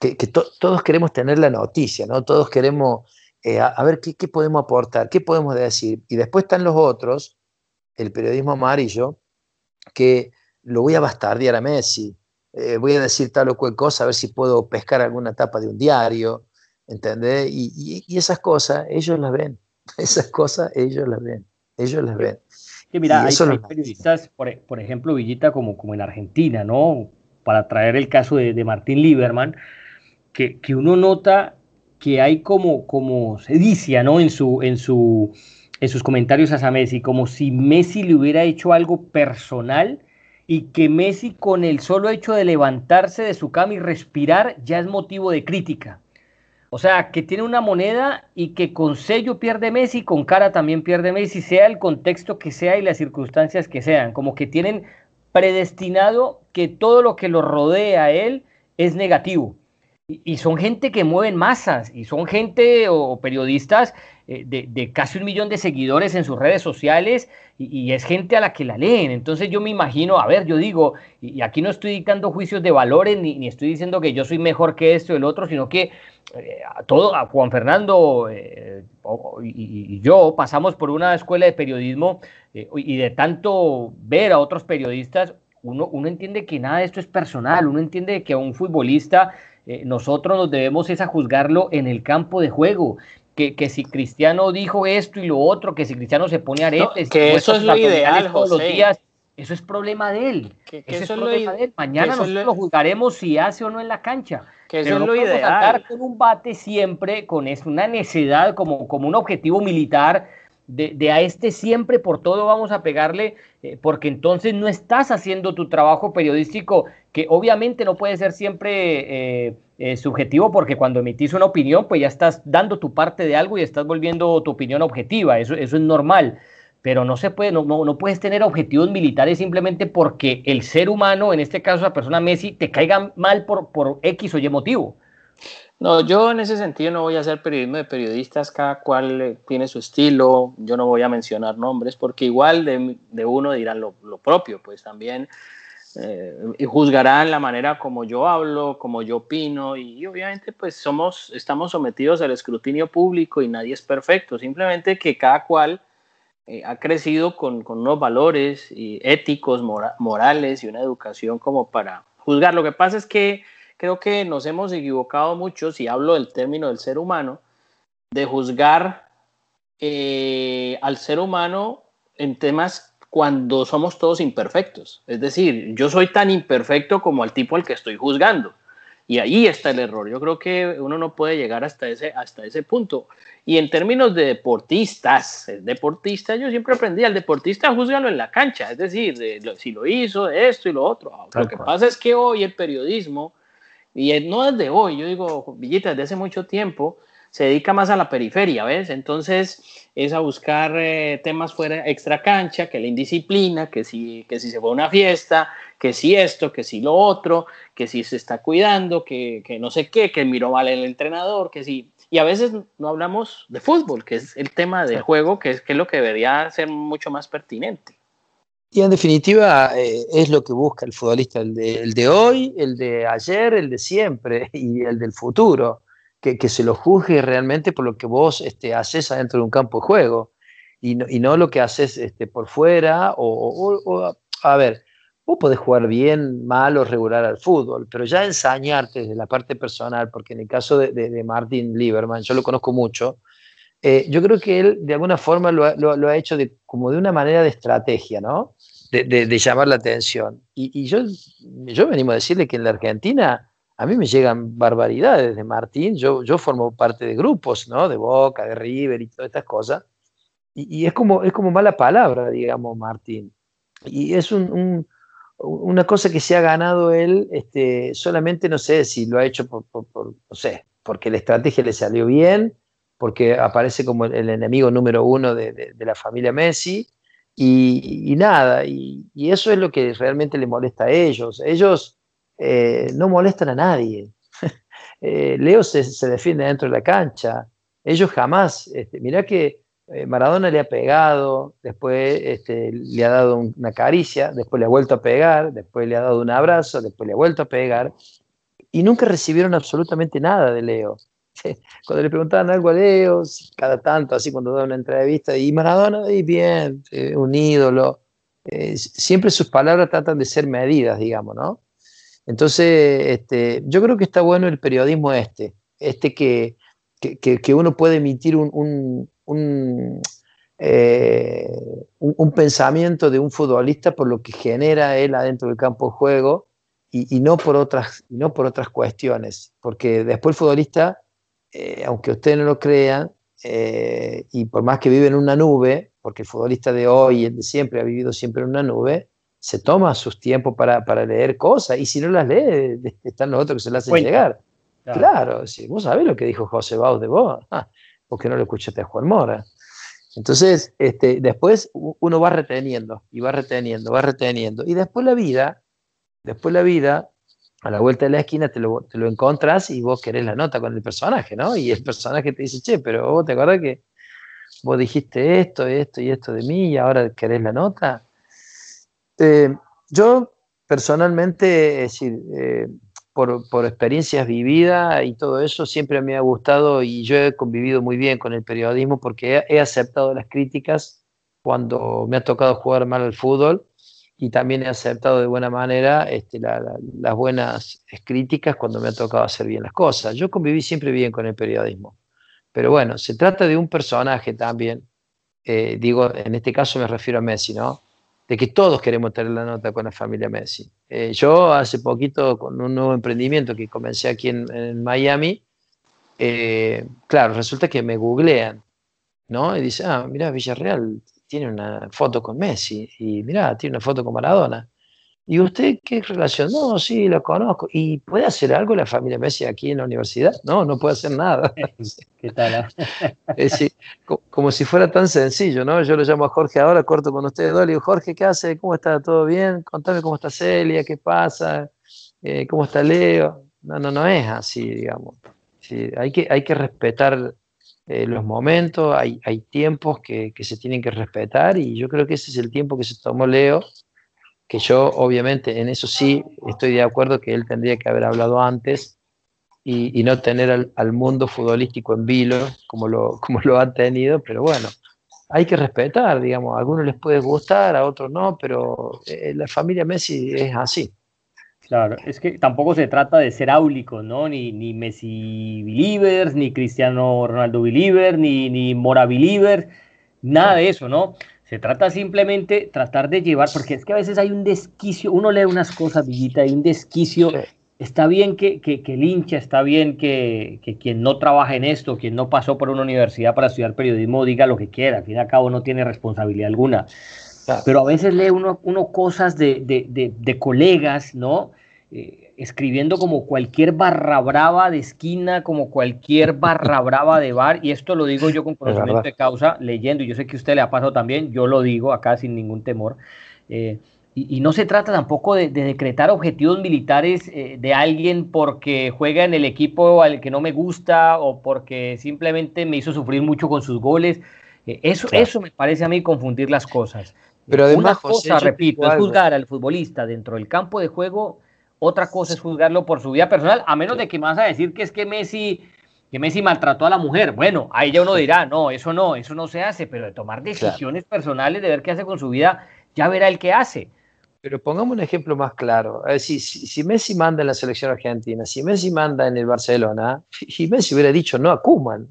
que, todos queremos tener la noticia, ¿no? Todos queremos a, ver qué, qué podemos aportar, qué podemos decir. Y después están los otros el periodismo amarillo, que lo voy a bastardear a Messi, eh, voy a decir tal o cual cosa, a ver si puedo pescar alguna tapa de un diario, ¿entendés? Y, esas cosas, ellos las ven, esas cosas, ellos las ven, ellos las ven. Que mira, hay, periodistas, por, ejemplo, Villita, como, como en Argentina, ¿no? Para traer el caso de, Martín Lieberman, que, que, uno nota que hay como, como sedicia, ¿no? En su, en su, en sus comentarios a Messi, como si Messi le hubiera hecho algo personal y que Messi con el solo hecho de levantarse de su cama y respirar ya es motivo de crítica. O sea, que tiene una moneda y que con sello pierde Messi, con cara también pierde Messi, sea el contexto que sea y las circunstancias que sean, como que tienen predestinado que todo lo que lo rodea a él es negativo. Y, son gente que mueven masas, y son gente o periodistas eh, de, casi un millón de seguidores en sus redes sociales y, es gente a la que la leen. Entonces yo me imagino, a ver, yo digo, y, aquí no estoy dictando juicios de valores ni, estoy diciendo que yo soy mejor que esto o el otro, sino que eh, a todo, a Juan Fernando eh, y, yo pasamos por una escuela de periodismo y de tanto ver a otros periodistas, uno, uno entiende que nada de esto es personal, uno entiende que a un futbolista nosotros nos debemos es a juzgarlo en el campo de juego que, si Cristiano dijo esto y lo otro, que si Cristiano se pone aretes, que eso es lo ideal, todos los días, eso es problema de él. Que, eso, es problema de él. Mañana nosotros lo... juzgaremos si hace o no en la cancha. Que eso es lo ideal. con un bate siempre, con una necesidad, como, como un objetivo militar, de, a este siempre por todo vamos a pegarle, eh, porque entonces no estás haciendo tu trabajo periodístico, que obviamente no puede ser siempre eh, eh, subjetivo, porque cuando emitís una opinión, pues ya estás dando tu parte de algo y estás volviendo tu opinión objetiva, eso, eso es normal. Pero no se puede, no, no, puedes tener objetivos militares simplemente porque el ser humano, en este caso la persona Messi, te caiga mal por, por X o Y motivo. No, yo en ese sentido no voy a hacer periodismo de periodistas, cada cual eh, tiene su estilo, yo no voy a mencionar nombres porque igual de, uno dirán lo, propio, pues también eh, y juzgarán la manera como yo hablo, como yo opino y, obviamente pues somos, estamos sometidos al escrutinio público y nadie es perfecto, simplemente que cada cual eh, ha crecido con, unos valores y éticos, morales y una educación como para juzgar. Lo que pasa es que creo que nos hemos equivocado mucho, si hablo del término del ser humano, de juzgar eh, al ser humano en temas cuando somos todos imperfectos. Es decir, yo soy tan imperfecto como el tipo al que estoy juzgando. Y ahí está el error. Yo creo que uno no puede llegar hasta ese, hasta ese punto. Y en términos de deportistas, el deportista, yo siempre aprendí, al deportista juzgalo en la cancha, es decir, si lo hizo, esto y lo otro. Lo que pasa es que hoy el periodismo y no desde hoy, yo digo, Villita, desde hace mucho tiempo, se dedica más a la periferia, ¿ves? Entonces es a buscar eh, temas fuera, extra cancha, que la indisciplina, que si, que si se fue a una fiesta, que si esto, que si lo otro, que si se está cuidando, que, que no sé qué, que miró mal el entrenador, que si... Y a veces no hablamos de fútbol, que es el tema del juego, que es, que es lo que debería ser mucho más pertinente. Y en definitiva eh, es lo que busca el futbolista, el de, hoy, el de ayer, el de siempre y el del futuro, que, se lo juzgue realmente por lo que vos este, haces adentro de un campo de juego y no, lo que haces este, por fuera o, a ver, vos podés jugar bien, mal o regular al fútbol, pero ya ensañarte desde la parte personal, porque en el caso de, de, Martin Lieberman, yo lo conozco mucho, eh, yo creo que él de alguna forma lo, ha hecho de, como de una manera de estrategia, ¿no? De, llamar la atención. Y, yo, yo me animo a decirle que en la Argentina a mí me llegan barbaridades de Martín. Yo, yo formo parte de grupos, ¿no? De Boca, de River y todas estas cosas. Y, es, como, es como mala palabra, digamos, Martín. Y es una cosa que se ha ganado él, este, solamente no sé si lo ha hecho por, no sé, porque la estrategia le salió bien porque aparece como el, enemigo número uno de, la familia Messi, Y, nada, y, eso es lo que realmente le molesta a ellos. Ellos eh, no molestan a nadie. Eh, Leo se, defiende dentro de la cancha. Ellos jamás, este, mirá que eh, Maradona le ha pegado, después este, le ha dado una caricia, después le ha vuelto a pegar, después le ha dado un abrazo, después le ha vuelto a pegar, y nunca recibieron absolutamente nada de Leo. Cuando le preguntaban algo a Leo, cada tanto, así cuando da una entrevista, y Maradona, y bien, un ídolo, siempre sus palabras tratan de ser medidas, digamos, ¿no? Entonces, este, yo creo que está bueno el periodismo este, este que, que, uno puede emitir un, un, un, eh, un, pensamiento de un futbolista por lo que genera él adentro del campo de juego y, y no, por otras, no por otras cuestiones, porque después el futbolista, eh, aunque ustedes no lo crean, eh, y por más que vive en una nube, porque el futbolista de hoy y el de siempre ha vivido siempre en una nube, se toma sus tiempos para, leer cosas y si no las lee, están los otros que se las hacen llegar. Claro, si vos sabés lo que dijo José Baus de vos, ah, porque no lo escuchaste a Juan Mora. Entonces, este, después uno va reteniendo y va reteniendo, va reteniendo. Y después la vida, después la vida, a la vuelta de la esquina te lo, te lo encontrás y vos querés la nota con el personaje, ¿no? Y el personaje te dice, che, pero vos te acordás que vos dijiste esto, esto y esto de mí y ahora querés la nota. Eh, yo personalmente, es decir, eh, por, experiencias vividas y todo eso, siempre me ha gustado y yo he convivido muy bien con el periodismo porque he, aceptado las críticas cuando me ha tocado jugar mal al fútbol y también he aceptado de buena manera este, las buenas críticas cuando me ha tocado hacer bien las cosas. Yo conviví siempre bien con el periodismo. Pero bueno, se trata de un personaje también. Eh, digo, en este caso me refiero a Messi, ¿no? De que todos queremos tener la nota con la familia Messi. Eh, yo hace poquito, con un nuevo emprendimiento que comencé aquí en, Miami, eh, claro, resulta que me googlean, ¿no? Y dice, ah, mira, Villarreal tiene una foto con Messi, y mira, tiene una foto con Maradona. ¿Y usted qué relación? No, sí, lo conozco. ¿Y puede hacer algo la familia Messi aquí en la universidad? No, no puede hacer nada. ¿Qué tal? Ah? es decir, como, si fuera tan sencillo, ¿no? Yo lo llamo a Jorge ahora, corto con ustedes dos, le digo, Jorge, ¿qué hace? ¿Cómo está? ¿Todo bien? Contame cómo está Celia, qué pasa, eh, cómo está Leo. No, no, no es así, digamos. Sí, hay, que, hay que respetar eh, los momentos, hay, hay tiempos que, que se tienen que respetar y yo creo que ese es el tiempo que se tomó Leo que yo obviamente en eso sí estoy de acuerdo que él tendría que haber hablado antes y, no tener al, mundo futbolístico en vilo como lo, como lo ha tenido, pero bueno, hay que respetar, digamos, a algunos les puede gustar, a otros no, pero eh, la familia Messi es así. Claro, es que tampoco se trata de ser áulicos, ¿no? Ni, ni Messi believers, ni Cristiano Ronaldo believer, ni, ni Mora believer, nada de eso, ¿no? Se trata simplemente tratar de llevar, porque es que a veces hay un desquicio, uno lee unas cosas, Villita, hay un desquicio. Está bien que, que, el hincha, está bien que, quien no trabaja en esto, quien no pasó por una universidad para estudiar periodismo, diga lo que quiera, al fin y al cabo no tiene responsabilidad alguna. Pero a veces lee uno, uno cosas de, de, de, colegas, ¿no? Eh, escribiendo como cualquier barra brava de esquina, como cualquier barra brava de bar, y esto lo digo yo con conocimiento de causa, leyendo, y yo sé que a usted le ha pasado también, yo lo digo acá sin ningún temor. Eh, y, no se trata tampoco de, decretar objetivos militares eh, de alguien porque juega en el equipo al que no me gusta o porque simplemente me hizo sufrir mucho con sus goles. Eh, eso, eso me parece a mí confundir las cosas. Pero además, Una cosa, repito, es juzgar al futbolista dentro del campo de juego otra cosa es juzgarlo por su vida personal, a menos de que me vas a decir que es que Messi, que Messi maltrató a la mujer. Bueno, ahí ya uno dirá, no, eso no, eso no se hace, pero de tomar decisiones personales, de ver qué hace con su vida, ya verá el que hace. Pero pongamos un ejemplo más claro. si, si, Messi manda en la selección argentina, si Messi manda en el Barcelona, y Messi hubiera dicho no a Kuman.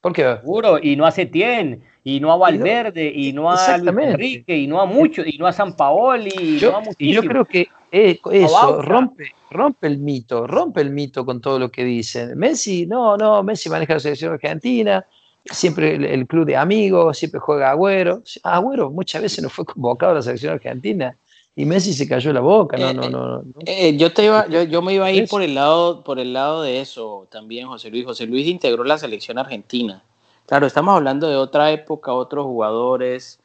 ¿Por qué? Seguro, y no a Setién, y no a Valverde, y no, a Luis Enrique, y no a muchos, y no a San Paoli, y no a Y yo creo que eh, eso, rompe, rompe el mito, rompe el mito con todo lo que dicen. Messi, no, no, Messi maneja la selección argentina, siempre el, club de amigos, siempre juega Agüero. Agüero muchas veces no fue convocado a la selección argentina y Messi se cayó la boca. No, no, no, eh, yo, te iba, yo, me iba a ir por el, lado, por el lado de eso también, José Luis. José Luis integró la selección argentina. Claro, estamos hablando de otra época, otros jugadores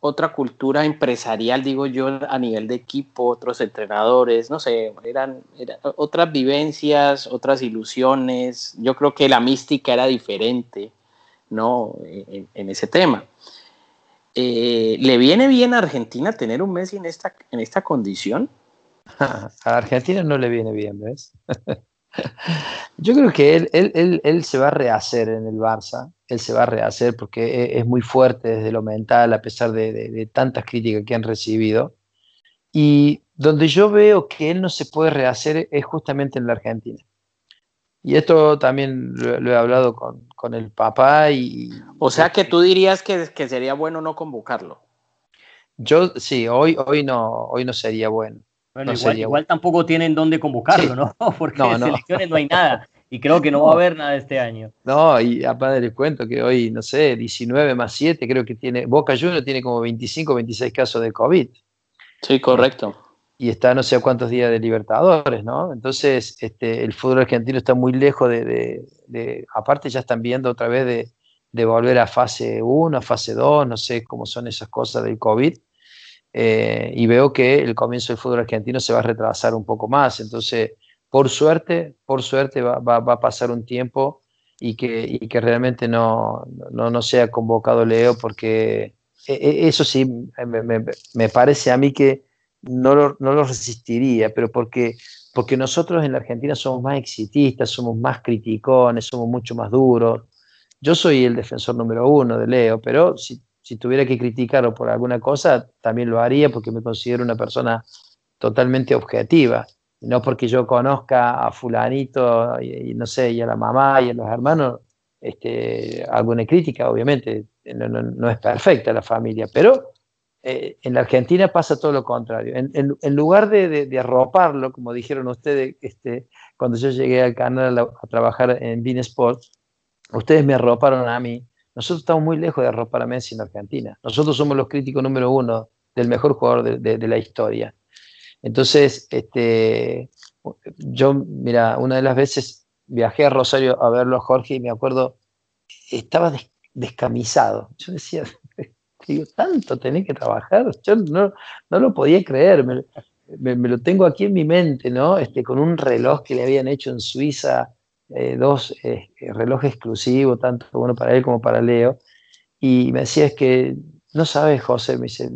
otra cultura empresarial, digo yo, a nivel de equipo, otros entrenadores, no sé, eran, otras vivencias, otras ilusiones. Yo creo que la mística era diferente, ¿no? En, ese tema. Eh, ¿Le viene bien a Argentina tener un Messi en esta, en esta condición? A Argentina no le viene bien, ¿ves? Yo creo que él, él, él, se va a rehacer en el Barça, él se va a rehacer porque e, es, muy fuerte desde lo mental, a pesar de, tantas críticas que han recibido. Y donde yo veo que él no se puede rehacer es justamente en la Argentina. Y esto también lo, he hablado con, con, el papá y... O sea que tú dirías que, que, sería bueno no convocarlo. Yo sí, hoy, hoy, no, hoy no sería bueno. Bueno, igual, tampoco tienen dónde convocarlo, ¿no? Porque en selecciones no hay nada. Y creo que no, va a haber nada este año. No, y aparte les cuento que hoy, no sé, 19 más 7, creo que tiene. Boca Juniors tiene como 25, 26 casos de COVID. Sí, correcto. Y está no sé cuántos días de Libertadores, ¿no? Entonces, este, el fútbol argentino está muy lejos de, de, Aparte, ya están viendo otra vez de, de volver a fase 1, a fase 2, no sé cómo son esas cosas del COVID eh, y veo que el comienzo del fútbol argentino se va a retrasar un poco más. Entonces, por suerte, por suerte va, a pasar un tiempo y que, que realmente no, no, sea convocado Leo, porque e, e, eso sí, me, parece a mí que no lo, no lo, resistiría, pero porque, porque nosotros en la Argentina somos más exitistas, somos más criticones, somos mucho más duros. Yo soy el defensor número uno de Leo, pero si si tuviera que criticarlo por alguna cosa, también lo haría porque me considero una persona totalmente objetiva. No porque yo conozca a fulanito y, no sé, y a la mamá y a los hermanos, este, alguna crítica, obviamente, no, es perfecta la familia, pero eh, en la Argentina pasa todo lo contrario. En, lugar de, arroparlo, como dijeron ustedes este, cuando yo llegué al canal a, trabajar en Bean Sports, ustedes me arroparon a mí nosotros estamos muy lejos de arropar a Messi en Argentina. Nosotros somos los críticos número uno del mejor jugador de, la historia. Entonces, este, yo, mira, una de las veces viajé a Rosario a verlo a Jorge y me acuerdo, estaba descamisado. Yo decía, digo, tanto tenés que trabajar. Yo no, no lo podía creer. Me, lo tengo aquí en mi mente, ¿no? Este, con un reloj que le habían hecho en Suiza eh, dos eh, relojes exclusivos, tanto uno para él como para Leo, y me decía, es que, no sabes, José, me dice,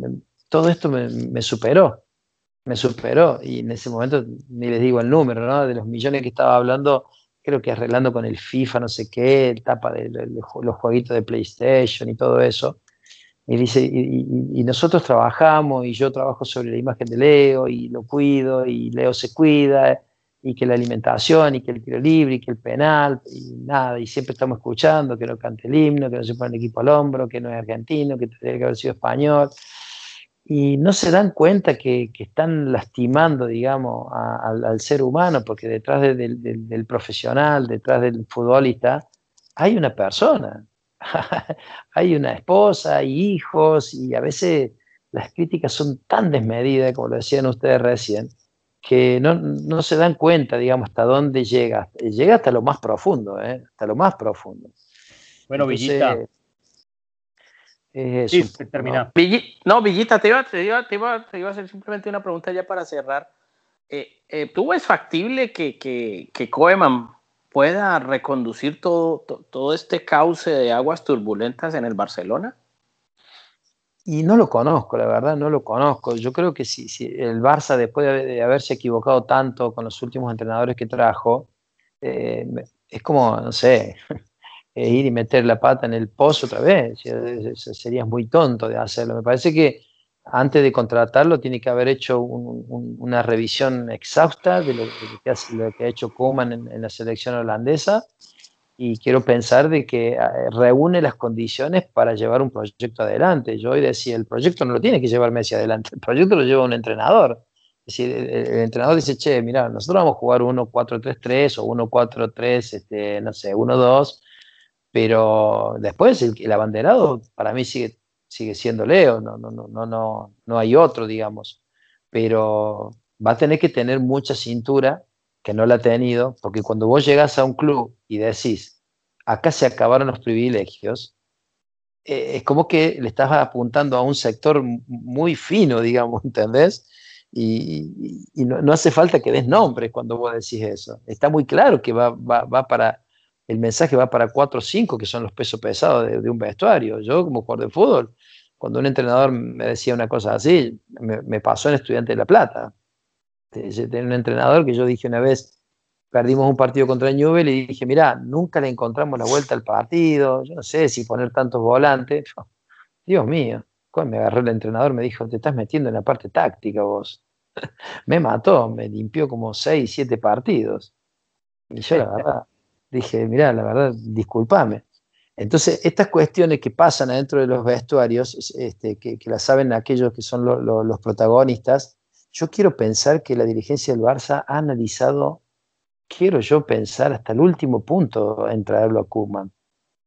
todo esto me, superó, me superó, y en ese momento ni les digo el número, ¿no? De los millones que estaba hablando, creo que arreglando con el FIFA, no sé qué, el tapa de, los jueguitos de PlayStation y todo eso. Y dice, y, nosotros trabajamos, y yo trabajo sobre la imagen de Leo, y lo cuido, y Leo se cuida, y que la alimentación, y que el tiro libre, y que el penal, y nada, y siempre estamos escuchando que no cante el himno, que no se pone el equipo al hombro, que no es argentino, que tendría que haber sido español, y no se dan cuenta que, están lastimando, digamos, al, ser humano, porque detrás del, profesional, detrás del futbolista, hay una persona, hay una esposa, hay hijos, y a veces las críticas son tan desmedidas, como lo decían ustedes recién, que no, se dan cuenta, digamos, hasta dónde llega. Llega hasta lo más profundo, ¿eh? hasta lo más profundo. Bueno, Villita. sí, termina. ¿no? Villita, te iba, te, iba, te, iba, te iba, a hacer simplemente una pregunta ya para cerrar. Eh, eh, ¿Tú ves factible que, que, que Koeman pueda reconducir todo, todo este cauce de aguas turbulentas en el Barcelona? Y no lo conozco, la verdad, no lo conozco. Yo creo que si, si el Barça, después de, haberse equivocado tanto con los últimos entrenadores que trajo, eh, es como, no sé, ir y meter la pata en el pozo otra vez. Sería muy tonto de hacerlo. Me parece que antes de contratarlo tiene que haber hecho una revisión exhausta de lo, que, ha, lo que ha hecho Koeman en la selección holandesa y quiero pensar de que eh, reúne las condiciones para llevar un proyecto adelante. Yo hoy decía, el proyecto no lo tiene que llevar Messi adelante, el proyecto lo lleva un entrenador. Es decir, el, entrenador dice, che, mira, nosotros vamos a jugar 1-4-3-3 o 1-4-3, este, no sé, 1-2, pero después el, el, abanderado para mí sigue, sigue siendo Leo, no, no, no, no, no, no hay otro, digamos. Pero va a tener que tener mucha cintura que no la ha tenido, porque cuando vos llegas a un club y decís, acá se acabaron los privilegios, eh, es como que le estás apuntando a un sector muy fino, digamos, ¿entendés? Y, no, hace falta que des nombres cuando vos decís eso. Está muy claro que va, va, para, el mensaje va para 4 o 5, que son los pesos pesados de, un vestuario. Yo, como jugador de fútbol, cuando un entrenador me decía una cosa así, me, pasó en Estudiante de La Plata. Tenía un entrenador que yo dije una vez, perdimos un partido contra Newell y dije, mira, nunca le encontramos la vuelta al partido, yo no sé si poner tantos volantes. Dios mío, cuando me agarró el entrenador me dijo, te estás metiendo en la parte táctica vos. me mató, me limpió como seis, siete partidos. Y yo la verdad dije, mira, la verdad, discúlpame. Entonces, estas cuestiones que pasan adentro de los vestuarios, este, que las saben aquellos que son los protagonistas, yo quiero pensar que la dirigencia del Barça ha analizado quiero yo pensar hasta el último punto en traerlo a Koeman,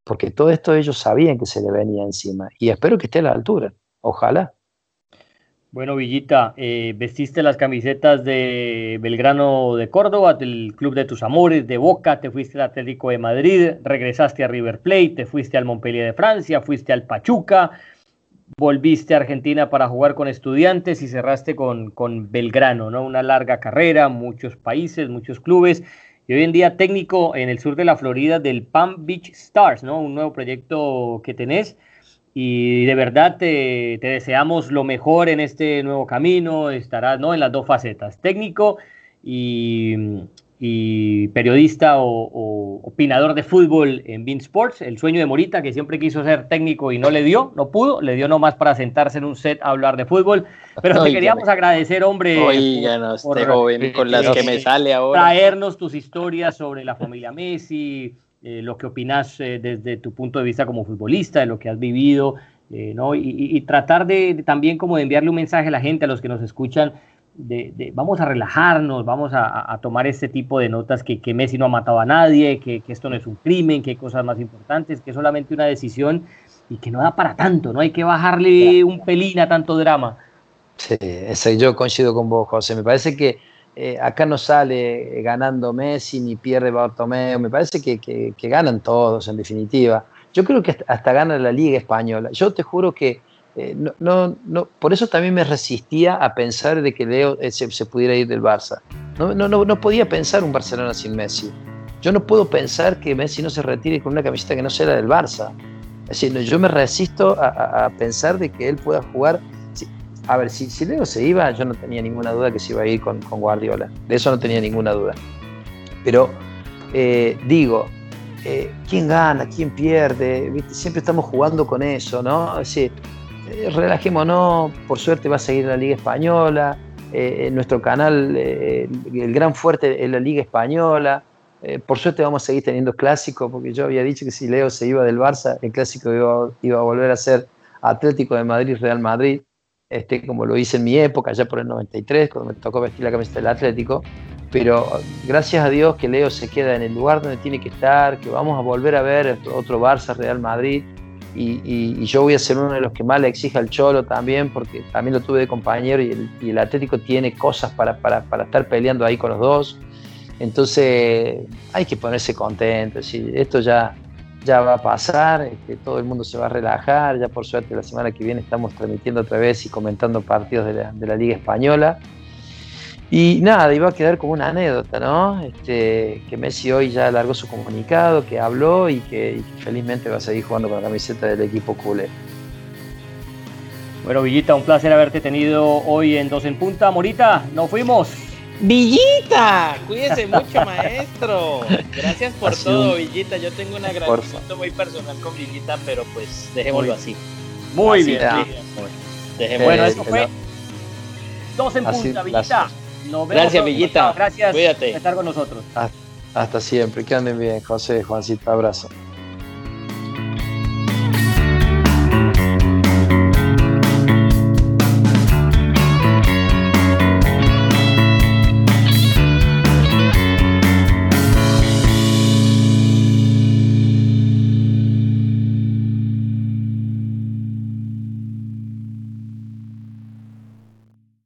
porque todo esto ellos sabían que se le venía encima y espero que esté a la altura, ojalá. Bueno, Villita, eh, vestiste las camisetas de Belgrano de Córdoba, del Club de tus Amores, de Boca, te fuiste al Atlético de Madrid, regresaste a River Plate, te fuiste al Montpellier de Francia, fuiste al Pachuca, volviste a Argentina para jugar con estudiantes y cerraste con, con Belgrano, ¿no? Una larga carrera, muchos países, muchos clubes. Y hoy en día técnico en el sur de la Florida del Palm Beach Stars, ¿no? Un nuevo proyecto que tenés. Y de verdad te, te deseamos lo mejor en este nuevo camino. Estarás ¿no? en las dos facetas, técnico y, y periodista o, opinador de fútbol en Bean Sports, el sueño de Morita, que siempre quiso ser técnico y no le dio, no pudo, le dio nomás para sentarse en un set a hablar de fútbol. Pero te queríamos agradecer, hombre, por, joven, con las que me sale ahora. Traernos tus historias sobre la familia Messi, eh, lo que opinas eh, desde tu punto de vista como futbolista, de lo que has vivido, eh, ¿no? Y, tratar de, también como de enviarle un mensaje a la gente, a los que nos escuchan, de, vamos a relajarnos, vamos a, tomar este tipo de notas que, que, Messi no ha matado a nadie, que, esto no es un crimen, que hay cosas más importantes, que es solamente una decisión y que no da para tanto, no hay que bajarle un pelín a tanto drama. Sí, yo coincido con vos, José. Me parece que eh, acá no sale ganando Messi ni pierde Bartomeu, me parece que, que, ganan todos en definitiva. Yo creo que hasta gana la Liga Española. Yo te juro que eh, no, no, por eso también me resistía a pensar de que Leo eh, se, pudiera ir del Barça. No, no, no, podía pensar un Barcelona sin Messi. Yo no puedo pensar que Messi no se retire con una camiseta que no sea la del Barça. Es decir, yo me resisto a, pensar de que él pueda jugar. a ver, si, si, Leo se iba, yo no tenía ninguna duda que se iba a ir con, Guardiola. De eso no tenía ninguna duda. Pero eh, digo, ¿quién gana? ¿Quién pierde? Siempre estamos jugando con eso, ¿no? Es decir, eh, relajémonos, por suerte va a seguir la Liga Española, eh, en nuestro canal eh, el gran fuerte en la Liga Española, por suerte vamos a seguir teniendo clásicos, porque yo había dicho que si Leo se iba del Barça, el clásico iba, a volver a ser Atlético de Madrid, Real Madrid, este, como lo hice en mi época, ya por el 93, cuando me tocó vestir la camiseta del Atlético, pero gracias a Dios que Leo se queda en el lugar donde tiene que estar, que vamos a volver a ver otro Barça, Real Madrid, y, yo voy a ser uno de los que más le exija al Cholo también, porque también lo tuve de compañero y el, Atlético tiene cosas para, estar peleando ahí con los dos. Entonces hay que ponerse contento, esto ya, ya va a pasar, este, todo el mundo se va a relajar, ya por suerte la semana que viene estamos transmitiendo otra vez y comentando partidos de la, de la Liga Española. Y nada, iba a quedar como una anécdota, ¿no? Este, que Messi hoy ya largó su comunicado, que habló y que, felizmente va a seguir jugando con la camiseta del equipo culé. Bueno, Villita, un placer haberte tenido hoy en Dos en Punta. Morita, nos fuimos. Villita, cuídese mucho, maestro. Gracias por todo, Villita. Yo tengo un agradecimiento muy personal con Villita, pero pues dejémoslo así. Muy bien. Bueno, eso fue Dos en Punta, Villita gracias, Villita. Gracias por estar con nosotros. Hasta, hasta siempre. Que anden bien, José, Juancito. Abrazo.